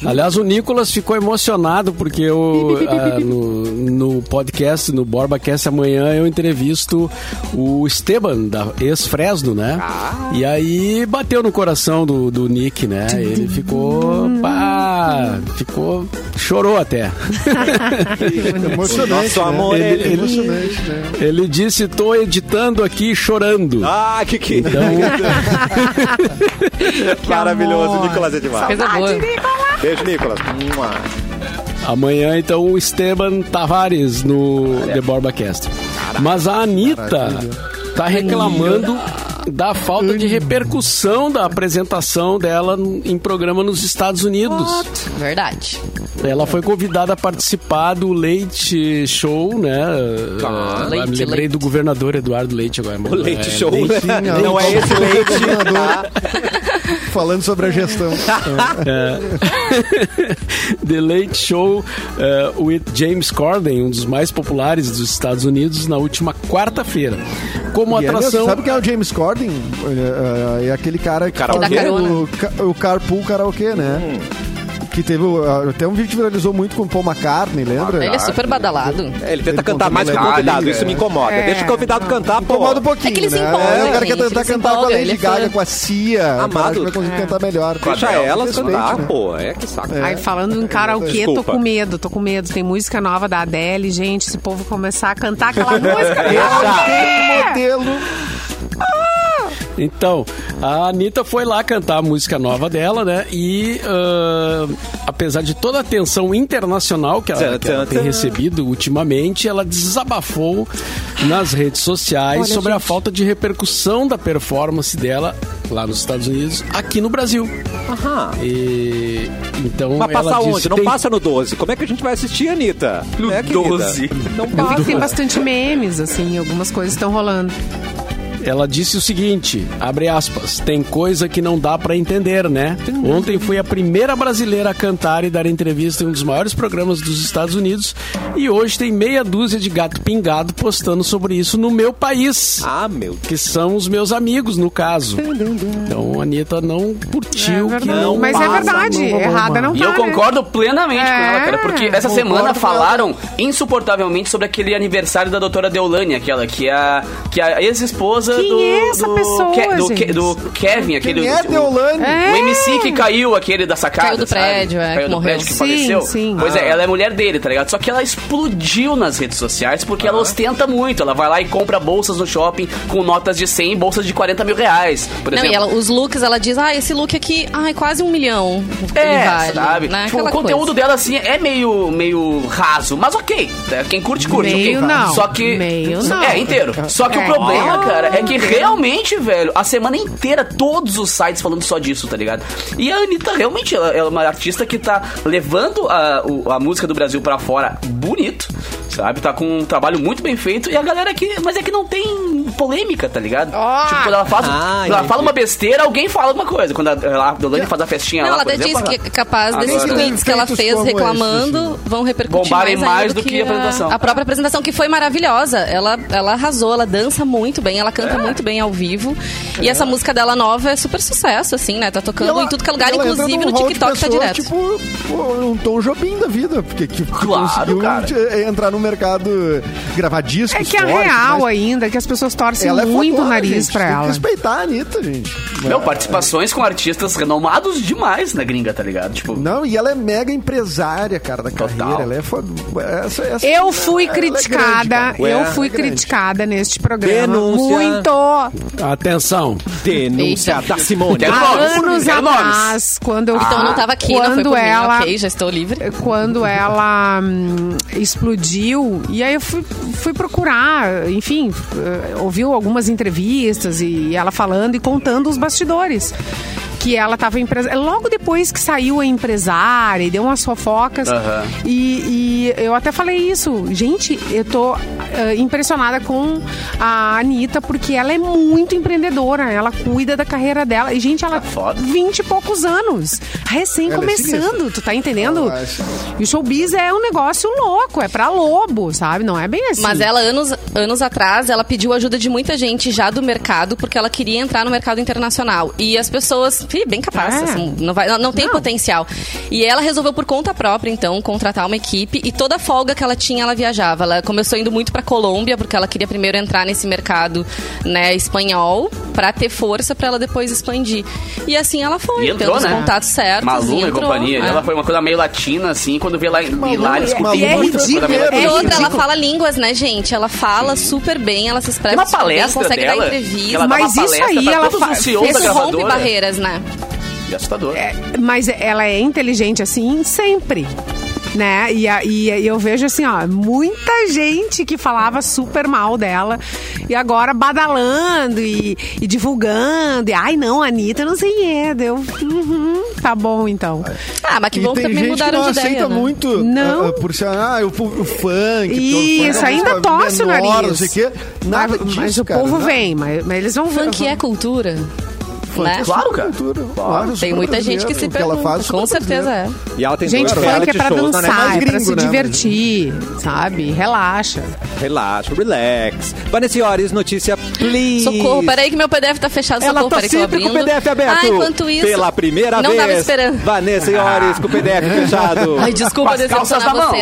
Aliás, o Nicolas ficou emocionado porque eu, ah, no, no podcast, no BorbaCast amanhã, eu entrevisto o Esteban, da ex-Fresno, né? E aí bateu no coração do, do Nick, né? Ele ficou. Pá, ficou. chorou até. Emocionante. Nosso né? amor, Ele- ele- ele- Emocionante, né? Ele disse: tô editando aqui chorando. Ah, que que... Então, Maravilhoso, amor. Nicolas é demais. Coisa boa. Beijo, Nicolas. Amanhã, então, o Esteban Tavares no The BorbaCast. Mas a Anitta tá reclamando da falta de repercussão da apresentação dela em programa nos Estados Unidos. Verdade. Ela foi convidada a participar do Leite Show, né? Ah, Leite, me lembrei Leite. do governador Eduardo Leite agora. O leite É, show. Leite- Não é esse leite. Falando sobre a gestão. The Late Show uh, with James Corden, um dos mais populares dos Estados Unidos, na última quarta-feira. Como E é atração. sabe quem é o James Corden? É, é aquele cara que Karaokê? faz o, o Carpool Karaokê, né? Que teve até um vídeo que viralizou muito com o Paul McCartney, lembra? Ele é super badalado. É, ele tenta Ele cantar mais que o convidado, isso é. me incomoda. É. Deixa o convidado cantar, pô. Incomoda um pouquinho, É que ele se né? empolga, É, o cara quer tentar ele se cantar com a empolga, Lady ele é Gaga, fã. com a Cia. Amado. Vai conseguir cantar melhor. Deixa elas Respeite, cantar, né? pô. É que saco. Ai, falando em karaokê, tô Desculpa. com medo, tô com medo. Tem música nova da Adele, gente. Se o povo começar a cantar aquela música, Deixa. Modelo. Então, a Anitta foi lá cantar a música nova dela, né? E ah, apesar de toda a atenção internacional que ela, que ela tem recebido ultimamente, ela desabafou nas redes sociais sobre a falta de repercussão da performance dela lá nos Estados Unidos, aqui no Brasil. Aham. E então Mas ela passa disse, onde? Não tem- passa no 12. Como é que a gente vai assistir, Anitta? No querida? 12. Não Eu vi que tem passa. bastante memes, assim, algumas coisas estão rolando. Ela disse o seguinte, abre aspas, tem coisa que não dá pra entender, né? Ontem fui a primeira brasileira a cantar e dar entrevista em um dos maiores programas dos Estados Unidos e hoje tem meia dúzia de gato pingado postando sobre isso no meu país. Ah, meu Que são os meus amigos, no caso. Então a Anitta não curtiu É que verdade. não Mas é passa verdade, no Obama. errada não E tá, eu né? concordo plenamente com É, ela, cara, porque essa concordo semana com falaram insuportavelmente sobre aquele aniversário da doutora Deolane, aquela que é a, que é a ex-esposa Quem do. é essa do, pessoa, Ke- do, gente? Do Kevin, aquele. Quem é o- Deolane? É. O MC que caiu, aquele da sacada. Caiu do sabe? prédio, é, Caiu do morreu. prédio que Sim, faleceu. sim. Pois Ah. é, ela é mulher dele, tá ligado? Só que ela explodiu nas redes sociais porque ela ostenta muito. Ela vai lá e compra bolsas no shopping com notas de 100 bolsas de 40 mil reais. Por Não, exemplo. e ela, os looks, ela diz, ah, esse look aqui, ai, quase um milhão. É, vale, sabe? Né? Tipo, o conteúdo coisa. dela, assim, é meio, meio raso, mas ok. né? Quem curte, curte. Meio ok. não, Só que. meio não. É, inteiro. Só que É. o problema, Ah, cara, é que inteiro. realmente, velho, a semana inteira, todos os sites falando só disso, tá ligado? E a Anitta, realmente, ela, ela é uma artista que tá levando a, a música do Brasil pra fora bonito. Sabe? Tá com um trabalho muito bem feito. E a galera aqui. Mas é que não tem polêmica, tá ligado? Ó. Tipo, quando ela faz. Ah, quando ela fala uma besteira, alguém fala alguma coisa. Quando a, a Deolane faz a festinha Não, lá, ela por até exemplo, disse que é capaz desses Agora- tweets que ela fez reclamando vão repercutir Bombarem mais, mais do que a apresentação. A própria apresentação, que foi maravilhosa. Ela, ela arrasou, ela dança muito bem, ela canta muito bem ao vivo. E essa música dela nova é super sucesso, assim, né? Tá tocando ela- em tudo que é lugar, inclusive num no TikTok tá pessoas, direto. Tipo, um Tom Jobim da vida, porque que, que Claro, conseguiu cara. entrar no mercado, gravar discos É que é real mas ainda, que as pessoas torcem ela é muito o fodona, nariz gente, pra tem que ela. respeitar a Anitta, gente. Meu, É, participações com artistas renomados demais na gringa, tá ligado? Tipo, Não, e ela é mega empresária, cara, da Total. carreira. Ela é foda. Essa, essa- Eu fui ela é grande, criticada, cara. Ué, eu fui é grande. criticada neste programa. Denúncia. Muito! Atenção. Denúncia Eita. da Simone. Há anos atrás, quando eu Então eu não tava aqui, não foi quando por ela mim, ok, já estou livre. quando ela hum, explodiu e aí eu fui, fui procurar, enfim, eh, ouviu algumas entrevistas e ela falando e contando os bastidores. Que ela tava empresária. Logo depois que saiu a empresária e deu umas fofocas. Aham. E, e eu até falei isso. Gente, eu tô eh, impressionada com a Anitta, porque ela é muito empreendedora. Ela cuida da carreira dela. E, gente, ela. Tá foda. 20 e poucos anos. Recém Ela é começando, sinistra. tu tá entendendo? É. E o showbiz é um negócio louco, é pra lobo, sabe? Não é bem assim. Mas ela, anos, anos atrás, ela pediu ajuda de muita gente já do mercado, porque ela queria entrar no mercado internacional. E as pessoas, ih, bem capazes, É. assim, não, vai, não, não tem Não. potencial. E ela resolveu por conta própria, então, contratar uma equipe. E toda a folga que ela tinha, ela viajava. Ela começou indo muito pra Colômbia, porque ela queria primeiro entrar nesse mercado né, espanhol, pra ter força, pra ela depois expandir. E assim ela foi, E entrou, tendo os né? contatos certos. Maluma e entrou. companhia. É. Ela foi uma coisa meio latina, assim, quando vê lá lá, eles é- muito é ridículo. E outra, ela fala línguas, né, gente? Ela fala super bem, ela se expressa uma super bem, palestra consegue dela, dar entrevista. Mas isso palestra aí ela todos fa- os CEOs Isso rompe barreiras, né? É assustador. Mas ela é inteligente assim sempre. Né? E, e- e eu vejo assim, ó, muita gente que falava super mal dela e agora badalando e, e divulgando. E, ai, não, a Anitta não sei é. Deu. Uhum, tá bom, então. Ah, mas que E bom que tem também gente que mudaram não de aceita ideia, né? muito Não. ah, ah, por ser, ah, o, o funk. Isso, então, ainda música torce o menor, nariz. Não sei o quê. Nada mas, disso, mas o cara, povo nada. vem, mas, mas eles vão ver. Funk é cultura, né? Claro, cara. Cultura, claro, Tem muita gente que se que ela pergunta. faz, Com certeza é. E ela tem Gente, dois funk reality é pra shows na dançar, é pra gringo, se né? divertir, sabe? Relaxa. Relaxa, relax. Vanessa Iores, notícia, please. Socorro, peraí que meu PDF tá fechado, Ela socorro, tá peraí que eu sempre com o. PDF aberto. Ah, enquanto isso... Pela primeira não vez. tava esperando. Vanessa Iores com o PDF fechado. Ai, desculpa decepcionar na mão.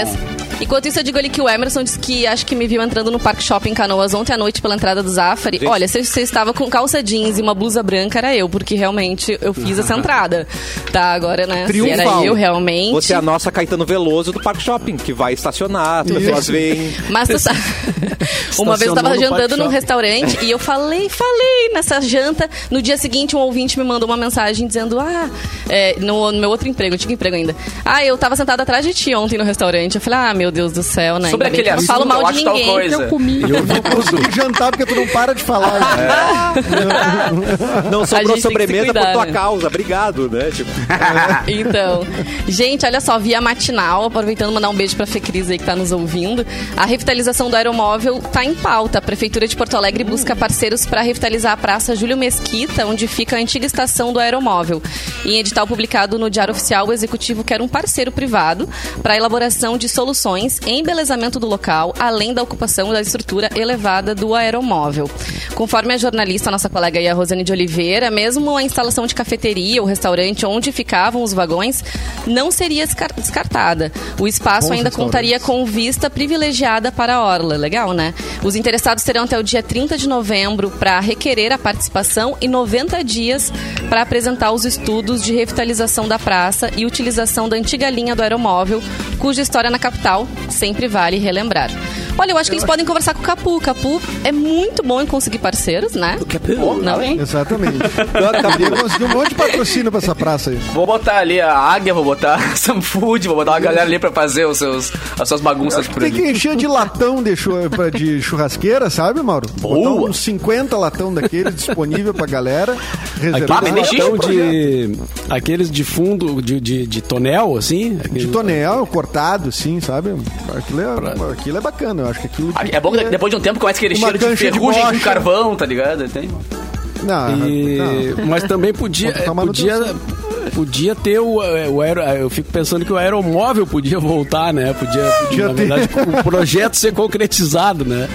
Enquanto isso, eu digo ali que o Emerson disse que acho que me viu entrando no Parque Shopping Canoas ontem à noite pela entrada do Zafari. Olha, se você estava com calça jeans e uma blusa branca, era eu, porque realmente eu fiz essa entrada. Tá, agora, né? Se era Triunfal. eu realmente. Você é a nossa Caetano Veloso do Parque Shopping, que vai estacionar, as pessoas veem. Mas tu sabe. Uma vez eu tava Estacionou no jantando num restaurante e eu falei, falei nessa janta. No dia seguinte, um ouvinte me mandou uma mensagem dizendo: Ah, é, no, no meu outro emprego, eu tinha emprego ainda. Ah, eu tava sentada atrás de ti ontem no restaurante. Eu falei, ah, meu Deus do céu, né? Sobre Ainda aquele não falo assunto, eu mal de tal ninguém. coisa. Eu comi. Eu. Tem que jantar porque tu não para de falar. Não A sobrou sobremesa cuidar, por tua né? causa, obrigado, né? Tipo, Então, gente, olha só, via matinal, aproveitando mandar um beijo pra Fê Cris aí que tá nos ouvindo. A revitalização do aeromóvel tá em pauta. A Prefeitura de Porto Alegre busca parceiros para revitalizar a Praça Júlio Mesquita, onde fica a antiga estação do aeromóvel. Em edital publicado no Diário Oficial, o executivo quer um parceiro privado para a elaboração de soluções em embelezamento do local, além da ocupação da estrutura elevada do aeromóvel. Conforme a jornalista, nossa colega aí, Rosane de Oliveira, mesmo a instalação de cafeteria ou restaurante onde ficavam os vagões não seria descar- descartada. O espaço ainda contaria com vista privilegiada para a Orla. Legal, né? Os interessados terão até o dia 30 de novembro para requerer a participação e 90 dias para apresentar os estudos de revitalização da praça e utilização da antiga linha do aeromóvel, cuja história na capital sempre vale relembrar. Olha, eu acho que eles podem conversar com o Capu. O Capu é muito bom em conseguir parceiros, né? O Capu? Não, hein? Exatamente. tá Queria conseguir um monte de patrocínio pra essa praça aí. Vou botar ali a águia, vou botar some food, vou botar uma galera ali pra fazer os seus, as suas bagunças por Tem que ali. encher de latão de, de churrasqueira, sabe, Mauro? Botar Boa. uns 50 latão daqueles disponível pra galera. Então, eu- de. Aqueles de fundo, de, de, de tonel, assim. De aquele- tonel, cortado, sim, sabe? Aquilo é, aquilo é bacana. Eu acho que aquilo. É bom que depois de um tempo começa aquele cheiro de cancha de ferrugem com carvão, tá ligado? Tem. Não, E- não. mas também podia, tomar podia. Podia ter o, eh, o aero, eu fico pensando que o aeromóvel podia voltar, né? Podia, Podia na ter. verdade, o projeto ser concretizado, né?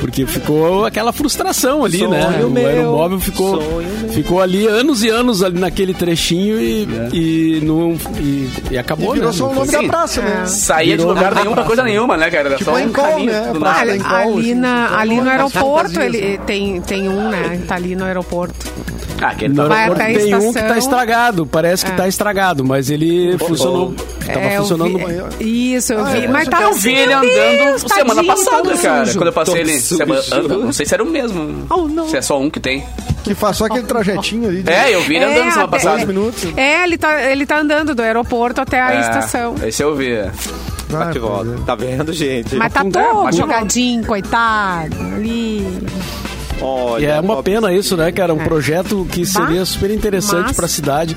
Porque ficou aquela frustração ali, né? Sonho O meu, aeromóvel ficou, sonho ficou ali anos e anos ali naquele trechinho e, e, não, e, e acabou, E virou né? só o nome Sim. da praça, né? Saía de Virou lugar uma nenhum pra coisa nenhuma, né, cara? Era Tipo só um Encol, caminho né? Praça Ali, assim, na, ali no aeroporto, ele assim. tem, tem um, né? Tá ali no aeroporto. Ah, aquele No tá Vai aeroporto até a tem um que tá estação. estragado, parece que É. tá estragado, mas ele funcionou, tava É, eu funcionando vi- Isso, eu Ah, vi. é. Mas Eu tava vi ele andando Deus, semana tadinho, passada, cara. sujo. Quando eu passei Todo ele. sujo. Semana, eu não sei se era o mesmo. Oh, não. Se é só um que tem. Que faz só aquele trajetinho ali. de- É, eu vi ele andando semana até- passada. Minutos. É, ele tá, ele tá andando do aeroporto até a É, estação. Esse eu vi. Ah, é. Tá vendo, gente? Mas tá todo jogadinho, coitado. Ali. Olha, E é uma pena isso, né, cara? Um projeto que seria super interessante mas- pra cidade.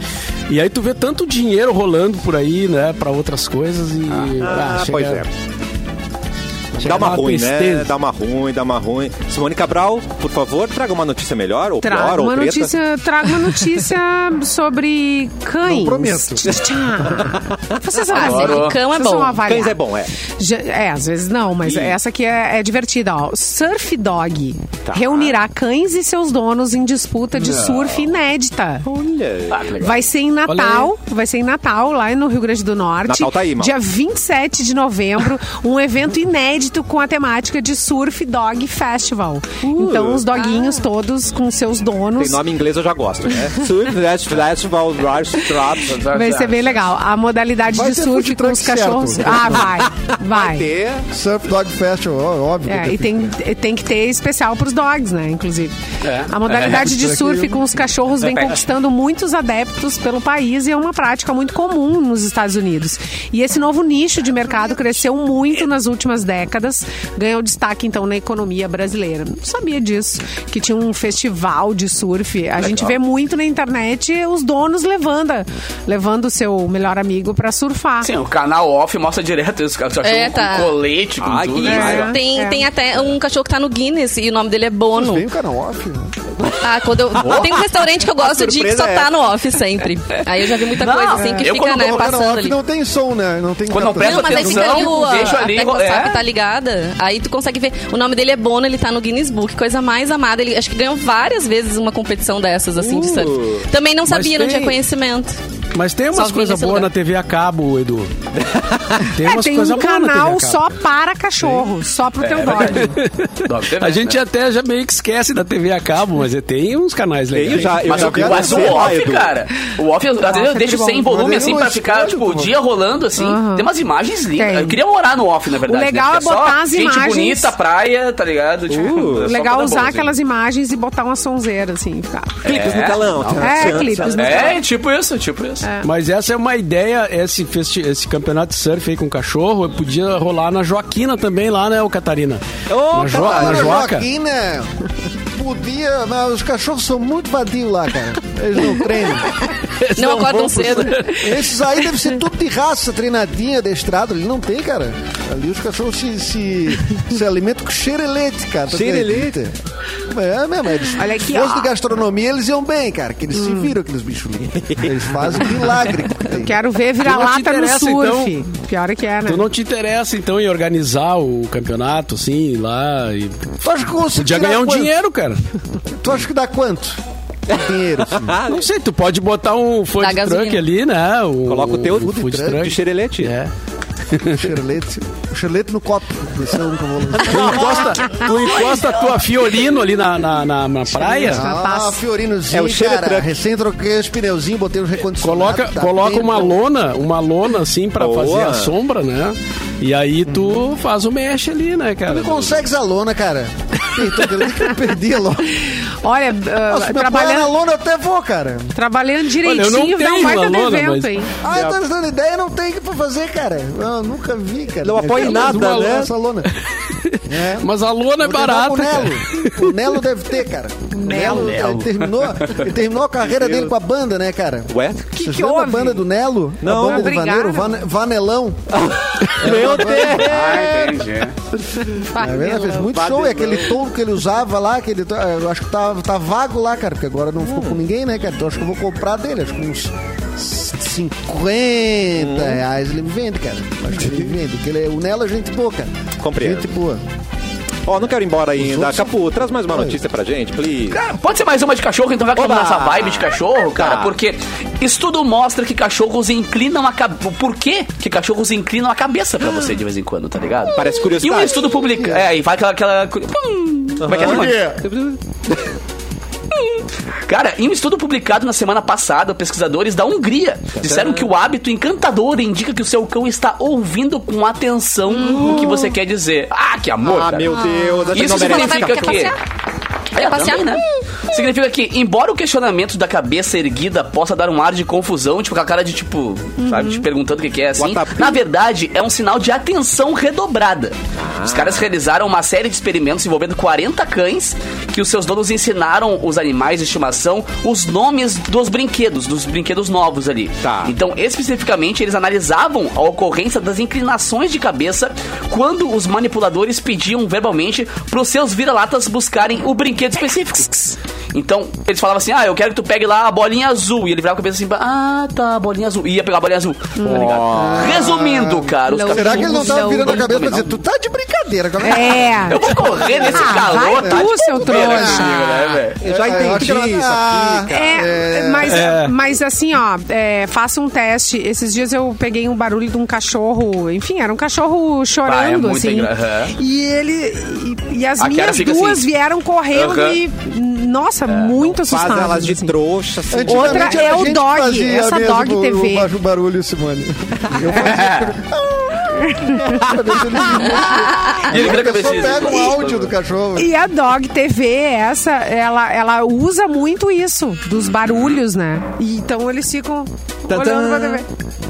E aí tu vê tanto dinheiro rolando por aí, né, pra outras coisas e. Ah, chega- pois é. Dá uma a dar ruim, né? Dá uma ruim, dá uma ruim. Simone Cabral, por favor, traga uma notícia melhor, ou pior, Trago ou uma preta. notícia, trago uma notícia sobre cães. Não prometo. Vocês Ah, avaliam. sim, cão é bom. Cães é bom, é. Já- É, às vezes não, mas essa aqui é, é divertida. Ó. Surf Dog Tá. reunirá cães e seus donos em disputa de surf inédita. Olha. Ah, que legal. Vai ser em Natal, vai ser em Natal, lá no Rio Grande do Norte. Natal tá aí, mal. Dia 27 de novembro, um evento inédito com a temática de Surf Dog Festival. então, os doguinhos todos com seus donos. Tem nome em inglês, eu já gosto, né? Surf Festival, Rush Traps. Vai ser bem legal. A modalidade Vai de surf com os cachorros. certo. Ah, vai. Vai. Ter. Surf Dog Festival, óbvio. É, que e tem, tem que ter especial pros dogs, né? Inclusive. A modalidade de Isso surf aqui- com os cachorros vem conquistando muitos adeptos pelo país e é uma prática muito comum nos Estados Unidos. E esse novo nicho de mercado cresceu muito nas últimas décadas, ganhou destaque então na economia brasileira. Não sabia disso, que tinha um festival de surf. A gente vê muito na internet os donos levando, levando o seu melhor amigo pra surfar. Sim, o canal off mostra direto os cachorros É, tá. com colete, com Ai, tudo. que né? legal. Tem, É. tem até um cachorro que tá no Guinness e o nome dele é Bono. Vem o canal off. né? Ah, quando eu, tem um restaurante que eu gosto de que só é tá no off sempre. Aí eu já vi muita Não, coisa assim que eu fica, quando né, passando off ali. não tem som, né? Não tem Quando não presta Não, mas aí fica ali o, a, Deixa ali, a tecla é. Tá Aí tu consegue ver. O nome dele é Bono, ele tá no Guinness Book. Coisa mais amada. Ele acho que ganhou várias vezes uma competição dessas, assim, de surf. Também não sabia, não tem- tinha conhecimento. Mas tem umas coisas boas na TV a cabo, Edu. Tem É, umas tem coisas um boas na TV a canal só para cachorro, só pro teu dog. Dog A gente até já meio que esquece da TV a cabo, mas tem uns canais legais. Já. Eu Mas, já o, vi mas o off, Edu. cara, o off, às vezes eu é deixo sem volume, assim, eu pra ficar, tipo, o dia rolando, assim. Tem umas imagens lindas. Tem. Eu queria morar no off, na verdade. O legal né? é Porque botar as gente imagens- bonita, praia, tá ligado? Tipo, Uh, é Legal usar boa, aquelas imagens e botar uma sonzeira, assim, ficar. Clipes no telão. É, clipes no assim. É, tipo isso, tipo isso. Mas essa é uma ideia, esse, festi esse campeonato de surf aí com cachorro, podia rolar na Joaquina também lá, né, ô Catarina? Ô, na, jo Catarina, na Joaca. Joaquina, podia, mas os cachorros são muito vadios lá, cara. Eles não treinam. Não acordam vão pro cedo. Esses aí devem ser tudo de raça, treinadinha, adestrado. Ali não tem, cara. Ali os cachorros se, se, se alimentam com xerelete, cara. Xerelete? acredita? É mesmo, eles, Olha aqui, ó. de gastronomia, eles iam bem, cara. Que eles se viram, aqueles bichos ali. Eles fazem milagre. que tem. Quero ver virar não lata no surf. Pior é que é, né? Tu não te interessa, então, em organizar o campeonato, assim, lá e... Tu acha que Podia ganhar um quanto? dinheiro, cara. Tu acha que dá quanto? Dinheiro, assim. Não sei, tu pode botar um food Dá truck gasolina. ali, né? Um, Coloca o teu food, food truck. truck De xerelete. É. Xerelete. O xerelete no copo. Esse é o único. Tu encosta, tu encosta a tua Fiorino ali na, na, na, na praia, Ah, Fiorinozinho, É o cara. truck. Recém troquei os pneuzinhos, botei os recondicionados. coloca, tá coloca uma lona, uma lona assim pra Boa. fazer a sombra, né? E aí tu faz o mesh ali, né, cara? Não consegues a lona, cara. Que eu perdi a lona. Olha, ah, Nossa, apoiar na trabalhando, lona eu até vou, cara. trabalhando Olha, eu direitinho, não a de lona, evento mas- aí. Ah, eu tô dando ideia, não tem o que pra fazer, cara. Eu nunca vi, cara. Não apoia em Mas nada, né? Essa lona. É. Mas a lona é barata. Nelo. O Nelo deve ter, cara. O Nelo, Ele, terminou, ele terminou a carreira dele com a banda, né, cara? Ué? Que Vocês que lembram a houve? banda do Nelo? Não. A banda do Obrigada. Vaneiro, Van, Vanelão. Meu Deus! Ah, entendi. É verdade, fez muito Vanelão. show. E aquele tom que ele usava lá, que ele, eu acho que tá, tá vago lá, cara, porque agora não ficou Hum. com ninguém, né, cara? Então acho que eu vou comprar dele. Acho que uns 50 Hum. reais ele me vende, cara. Acho que ele me vende. Porque ele, é- o Nelo é gente boa, cara. Compreendo. Gente boa. Ó, não quero ir embora ainda. outros- Capu, traz mais uma notícia pra gente, please. Cara, pode ser mais uma de cachorro, então vai com Oba! essa vibe de cachorro, cara, Tá. porque estudo mostra que cachorros inclinam a cabeça. Por quê que cachorros inclinam a cabeça pra você de vez em quando, tá ligado? Parece E curiosidade. um estudo publicado. É, e vai aquela. aquela... Hum, Como é que é? Cara, em um estudo publicado na semana passada, pesquisadores da Hungria disseram que o hábito encantador indica que o seu cão está ouvindo com atenção o que você quer dizer. Ah, que amor! Ah, cara. meu Deus. Isso significa que. É, passear? também, né? Significa que, embora o questionamento da cabeça erguida possa dar um ar de confusão, tipo, com a cara de tipo, sabe, te perguntando o que, que é assim, na verdade é um sinal de atenção redobrada. Os caras realizaram uma série de experimentos envolvendo 40 cães que os seus donos ensinaram os animais de estimação os nomes dos brinquedos, dos brinquedos novos ali. Tá. Então, especificamente, eles analisavam a ocorrência das inclinações de cabeça quando os manipuladores pediam verbalmente pros seus vira-latas buscarem o brinquedo Qu'est-ce que c'est? Então, eles falavam assim: ah, eu quero que tu pegue lá a bolinha azul. E ele virava a cabeça assim: ah, tá, bolinha azul. E ia pegar a bolinha azul. Tá ligado? Resumindo, cara, os Não. Será que ele não tava Não, virando a não, cabeça pra não. dizer, tu tá de brincadeira, como é que É. Eu vou correr nesse Ah, calor, vai tá? tu, de seu trouxa. né, velho? Eu já É, eu entendi ela- isso Ah, aqui, cara. É, mas, É. mas assim, ó, é, faça um teste. Esses dias eu peguei um barulho de um cachorro, enfim, era um cachorro chorando, Ah, é assim. engra- aham. E ele. E, e as A minhas duas assim. vieram correndo Aham. e. Nossa, muito Faz assustadas. elas de assim. trouxa. assim. Outra é o dog, essa dog TV. O, o barulho, Simone. Eu fazia. E ele vira pega um áudio do cachorro. E a Dog TV, essa, ela, ela usa muito isso, dos barulhos, né? E então eles ficam olhando pra TV.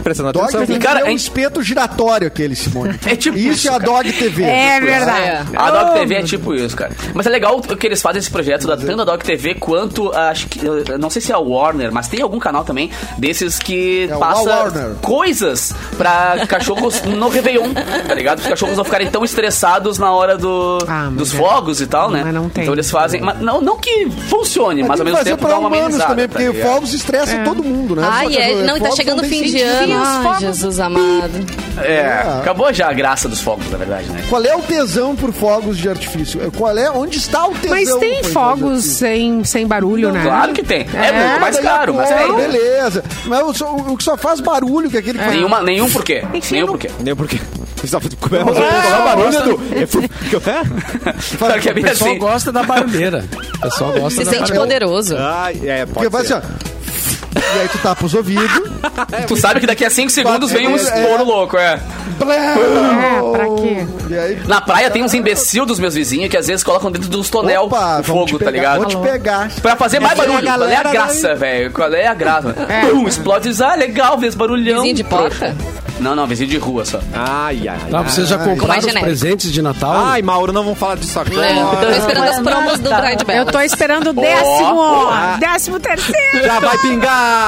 Prestando Dog atenção. TV Cara, é um é- espeto giratório aquele, Simone. É tipo isso. isso, é a. Dog TV. É verdade. A Dog Oh, TV é tipo isso, cara. Mas é legal que eles fazem esse projeto da tanto a Dog TV quanto a, acho que não sei se é a Warner, mas tem algum canal também desses que É passa coisas pra cachorros no Réveillon, tá ligado? Os cachorros não ficarem tão estressados na hora do, Ah, mas dos é. fogos e tal, né? Mas não tem. Então eles fazem, mas não, não que funcione, mas ao tem que mesmo tempo dá uma amenizada, também, tá porque ligado? fogos estressa todo mundo, né? Ai, Só é. Não, e tá chegando o fim de ano. Ai? Jesus amado. É, acabou já a graça dos fogos, na verdade, né? Qual é o tesão por fogos de artifício? Qual é, onde está o tesão? Mas tem fogos sem, sem barulho, né? Claro que tem. É, É, muito mais caro, mas é, tem. Beleza. Mas o, o que só faz barulho que é aquele que faz- Nenhuma, nenhum porquê. Enfim, nenhum não- porquê. Porque. Você tá comendo o barulho, Edu. É É? Que é O bem pessoal assim. gosta da barulheira. O pessoal gosta Se da sente barulheira. poderoso. Ai, é, Porque pode vai assim, ser. ó. E aí tu tapa os ouvidos. Tu sabe que daqui a 5 segundos vem um É. estouro louco, é. É, pra quê? E aí, Na praia tem uns imbecil dos meus vizinhos que às vezes colocam dentro dos tonel opa, o fogo, tá ligado? Vou te pegar. Pra fazer mais barulho. Qual é a graça, velho? Qual é a graça? Pum, explode e ah, legal, vê esse barulhão. Vizinho de porta? Não, não, vizinho de rua só. Ai, ai, Tá, ai. vocês já Ai. compraram Mais os genérico. presentes de Natal? Ai, Mauro, não vamos falar disso agora. É, Tô esperando as promos do Bright Bell. Eu tô esperando o décimo, ó. décimo terceiro. Já vai pingar!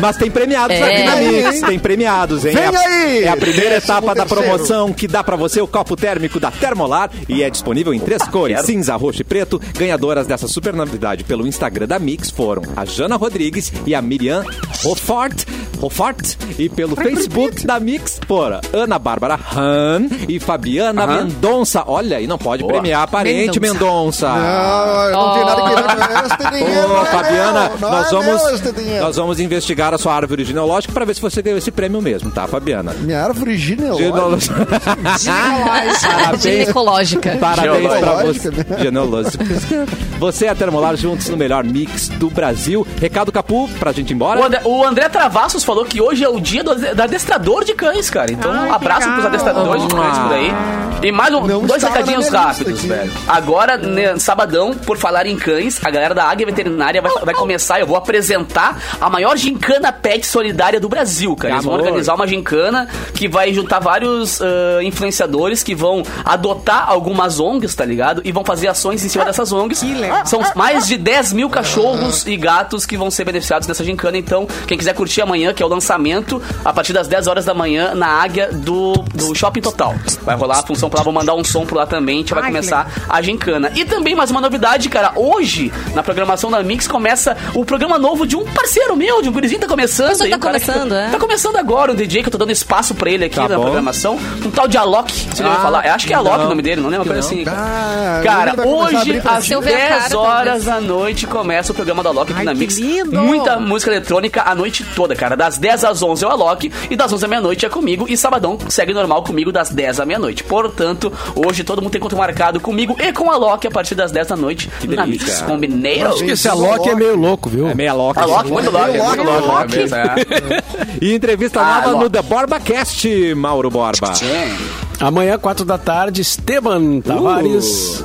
Mas tem premiados É. aqui na aí, Mix, tem premiados, hein? Vem é, a- aí! é a primeira Décimo etapa da terceiro. promoção que dá pra você o copo térmico da Termolar e é disponível em três cores, quero. cinza, roxo e preto. Ganhadoras dessa super novidade pelo Instagram da Mix foram a Jana Rodrigues e a Miriam Hoffart, Hoffart e pelo Facebook da Mix foram Ana Bárbara Han e Fabiana Aham. Mendonça. Olha, e não pode Boa. premiar parente Mendonça. Não, não tem nada que ver com este dinheiro. Ô, não é Fabiana, não nós é vamos, dinheiro. nós vamos investigar a sua árvore genealógica para ver se você ganhou esse prêmio mesmo, tá, Fabiana? Minha árvore genealógica. Genealógica. Ginecológica. parabéns pra Genealógica, você. né? Genealógica. Você e a Termolar juntos no melhor mix do Brasil. Recado Capu, pra gente ir embora. O André, o André Travassos falou que hoje é o dia do, do adestrador de cães, cara. Então, Ai, um abraço pros adestradores de cães por aí. E mais um, Não dois recadinhos rápidos, aqui. velho. Agora, né, sabadão, por falar em cães, a galera da Águia Veterinária vai, vai começar. Eu vou apresentar a maior gincana pet solidária do Brasil, cara. Eles vão organizar uma gincana que vai juntar vários ah, influenciadores que vão adotar algumas ONGs, tá ligado? E vão fazer ações em cima dessas ONGs. São mais de 10 mil cachorros e gatos que vão ser beneficiados nessa gincana. Então, quem quiser curtir amanhã, que é o lançamento, a partir das 10 horas da manhã, na Águia do, do Shopping Total. Vai rolar a função pra lá, vou mandar um som por lá também, a gente vai Ai, começar a gincana. E também mais uma novidade, cara, hoje, na programação da Mix, começa o programa novo de um parceiro meu, de um gurizinho que tá começando. Aí, tá começando, é? Tá começando agora, o DJ, que eu tô dando espaço pra ele aqui Tá na bom. programação. Um tal de Alok, ouviu Ah, falar? Eu acho que é Alok não. o nome dele, não lembro, uma coisa assim. Ah, Cara, hoje, às Se eu ver a 10 cara, horas da noite, começa o programa do Alok aqui Ai, na que Mix. lindo! Muita música eletrônica a noite toda, cara. Das 10 às 11 é o Alok e das 11 à meia-noite é comigo. E sabadão segue normal comigo das 10 à meia-noite. Portanto, hoje todo mundo tem encontro marcado comigo e com a Alok a partir das 10 da noite na delícia. Mix. Combinado? Acho que esse Alok é meio louco, viu? É meia louca. Alok, muito louco, Alok, muito louco. Alok. na cabeça, é. E entrevista Ah, nova Alok. no The Borba Cast, Mauro Borba. Sim. Amanhã, quatro da tarde, Esteban Tavares.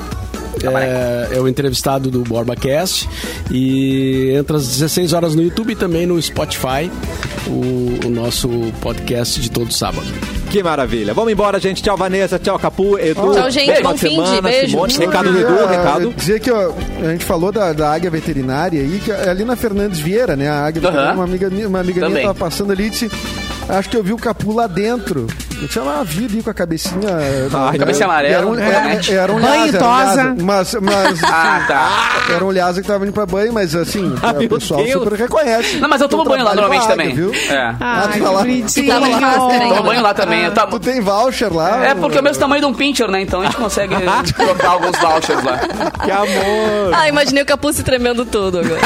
É, é o entrevistado do BorbaCast. E entra às 16 horas no YouTube e também no Spotify, o, o nosso podcast de todo sábado. Que maravilha. Vamos embora, gente. Tchau, Vanessa. Tchau, Capu. Edu. Tchau, gente. Beijo. Bom fim de semana, beijo. Simone. Recado do Edu, eh, recado. Dizer que ó, a gente falou da, da águia veterinária aí, que é ali na Fernandes Vieira, né? A águia veterinária, uma amiga, minha- uma amiga Também. minha tava passando ali e disse. Acho que eu vi o Capu lá dentro. Eu tinha uma vi ali com a cabecinha. Ai, cabecinha amarela, Era um, era, era um Banho um tosa. Mas, mas Ah, tá. era um Lhasa que tava indo pra banho, mas assim, Ah, o pessoal Deus. super reconhece. Não, mas eu tomo banho lá normalmente a águia, também. Viu? É. Ah, tu tá lá. Tava lá. Tomo banho lá também. Eu Tu tem voucher lá? É porque é o mesmo tamanho de um pincher, né? Então a gente consegue trocar alguns vouchers lá. Que amor. Ah, imaginei o capuz se tremendo todo agora.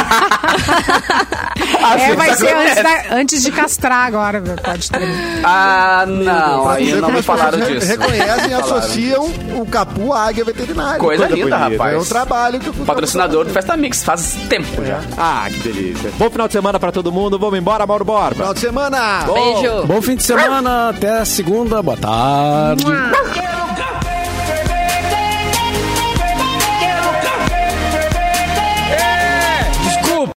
É, vai ser antes, da- antes de castrar agora, pode ter. Ah, não. Aí Ver não me falaram disso. Reconhecem e associam o Capu à águia veterinária. Coisa Coisa linda, bonita. É um rapaz. trabalho que fui Patrocinador do Festa Mix, faz tempo já. Ah, que delícia. Bom final de semana pra todo mundo. Vamos embora, Mauro Borba. Final de semana! Beijo. Bom fim de semana, até segunda, boa tarde. Mua.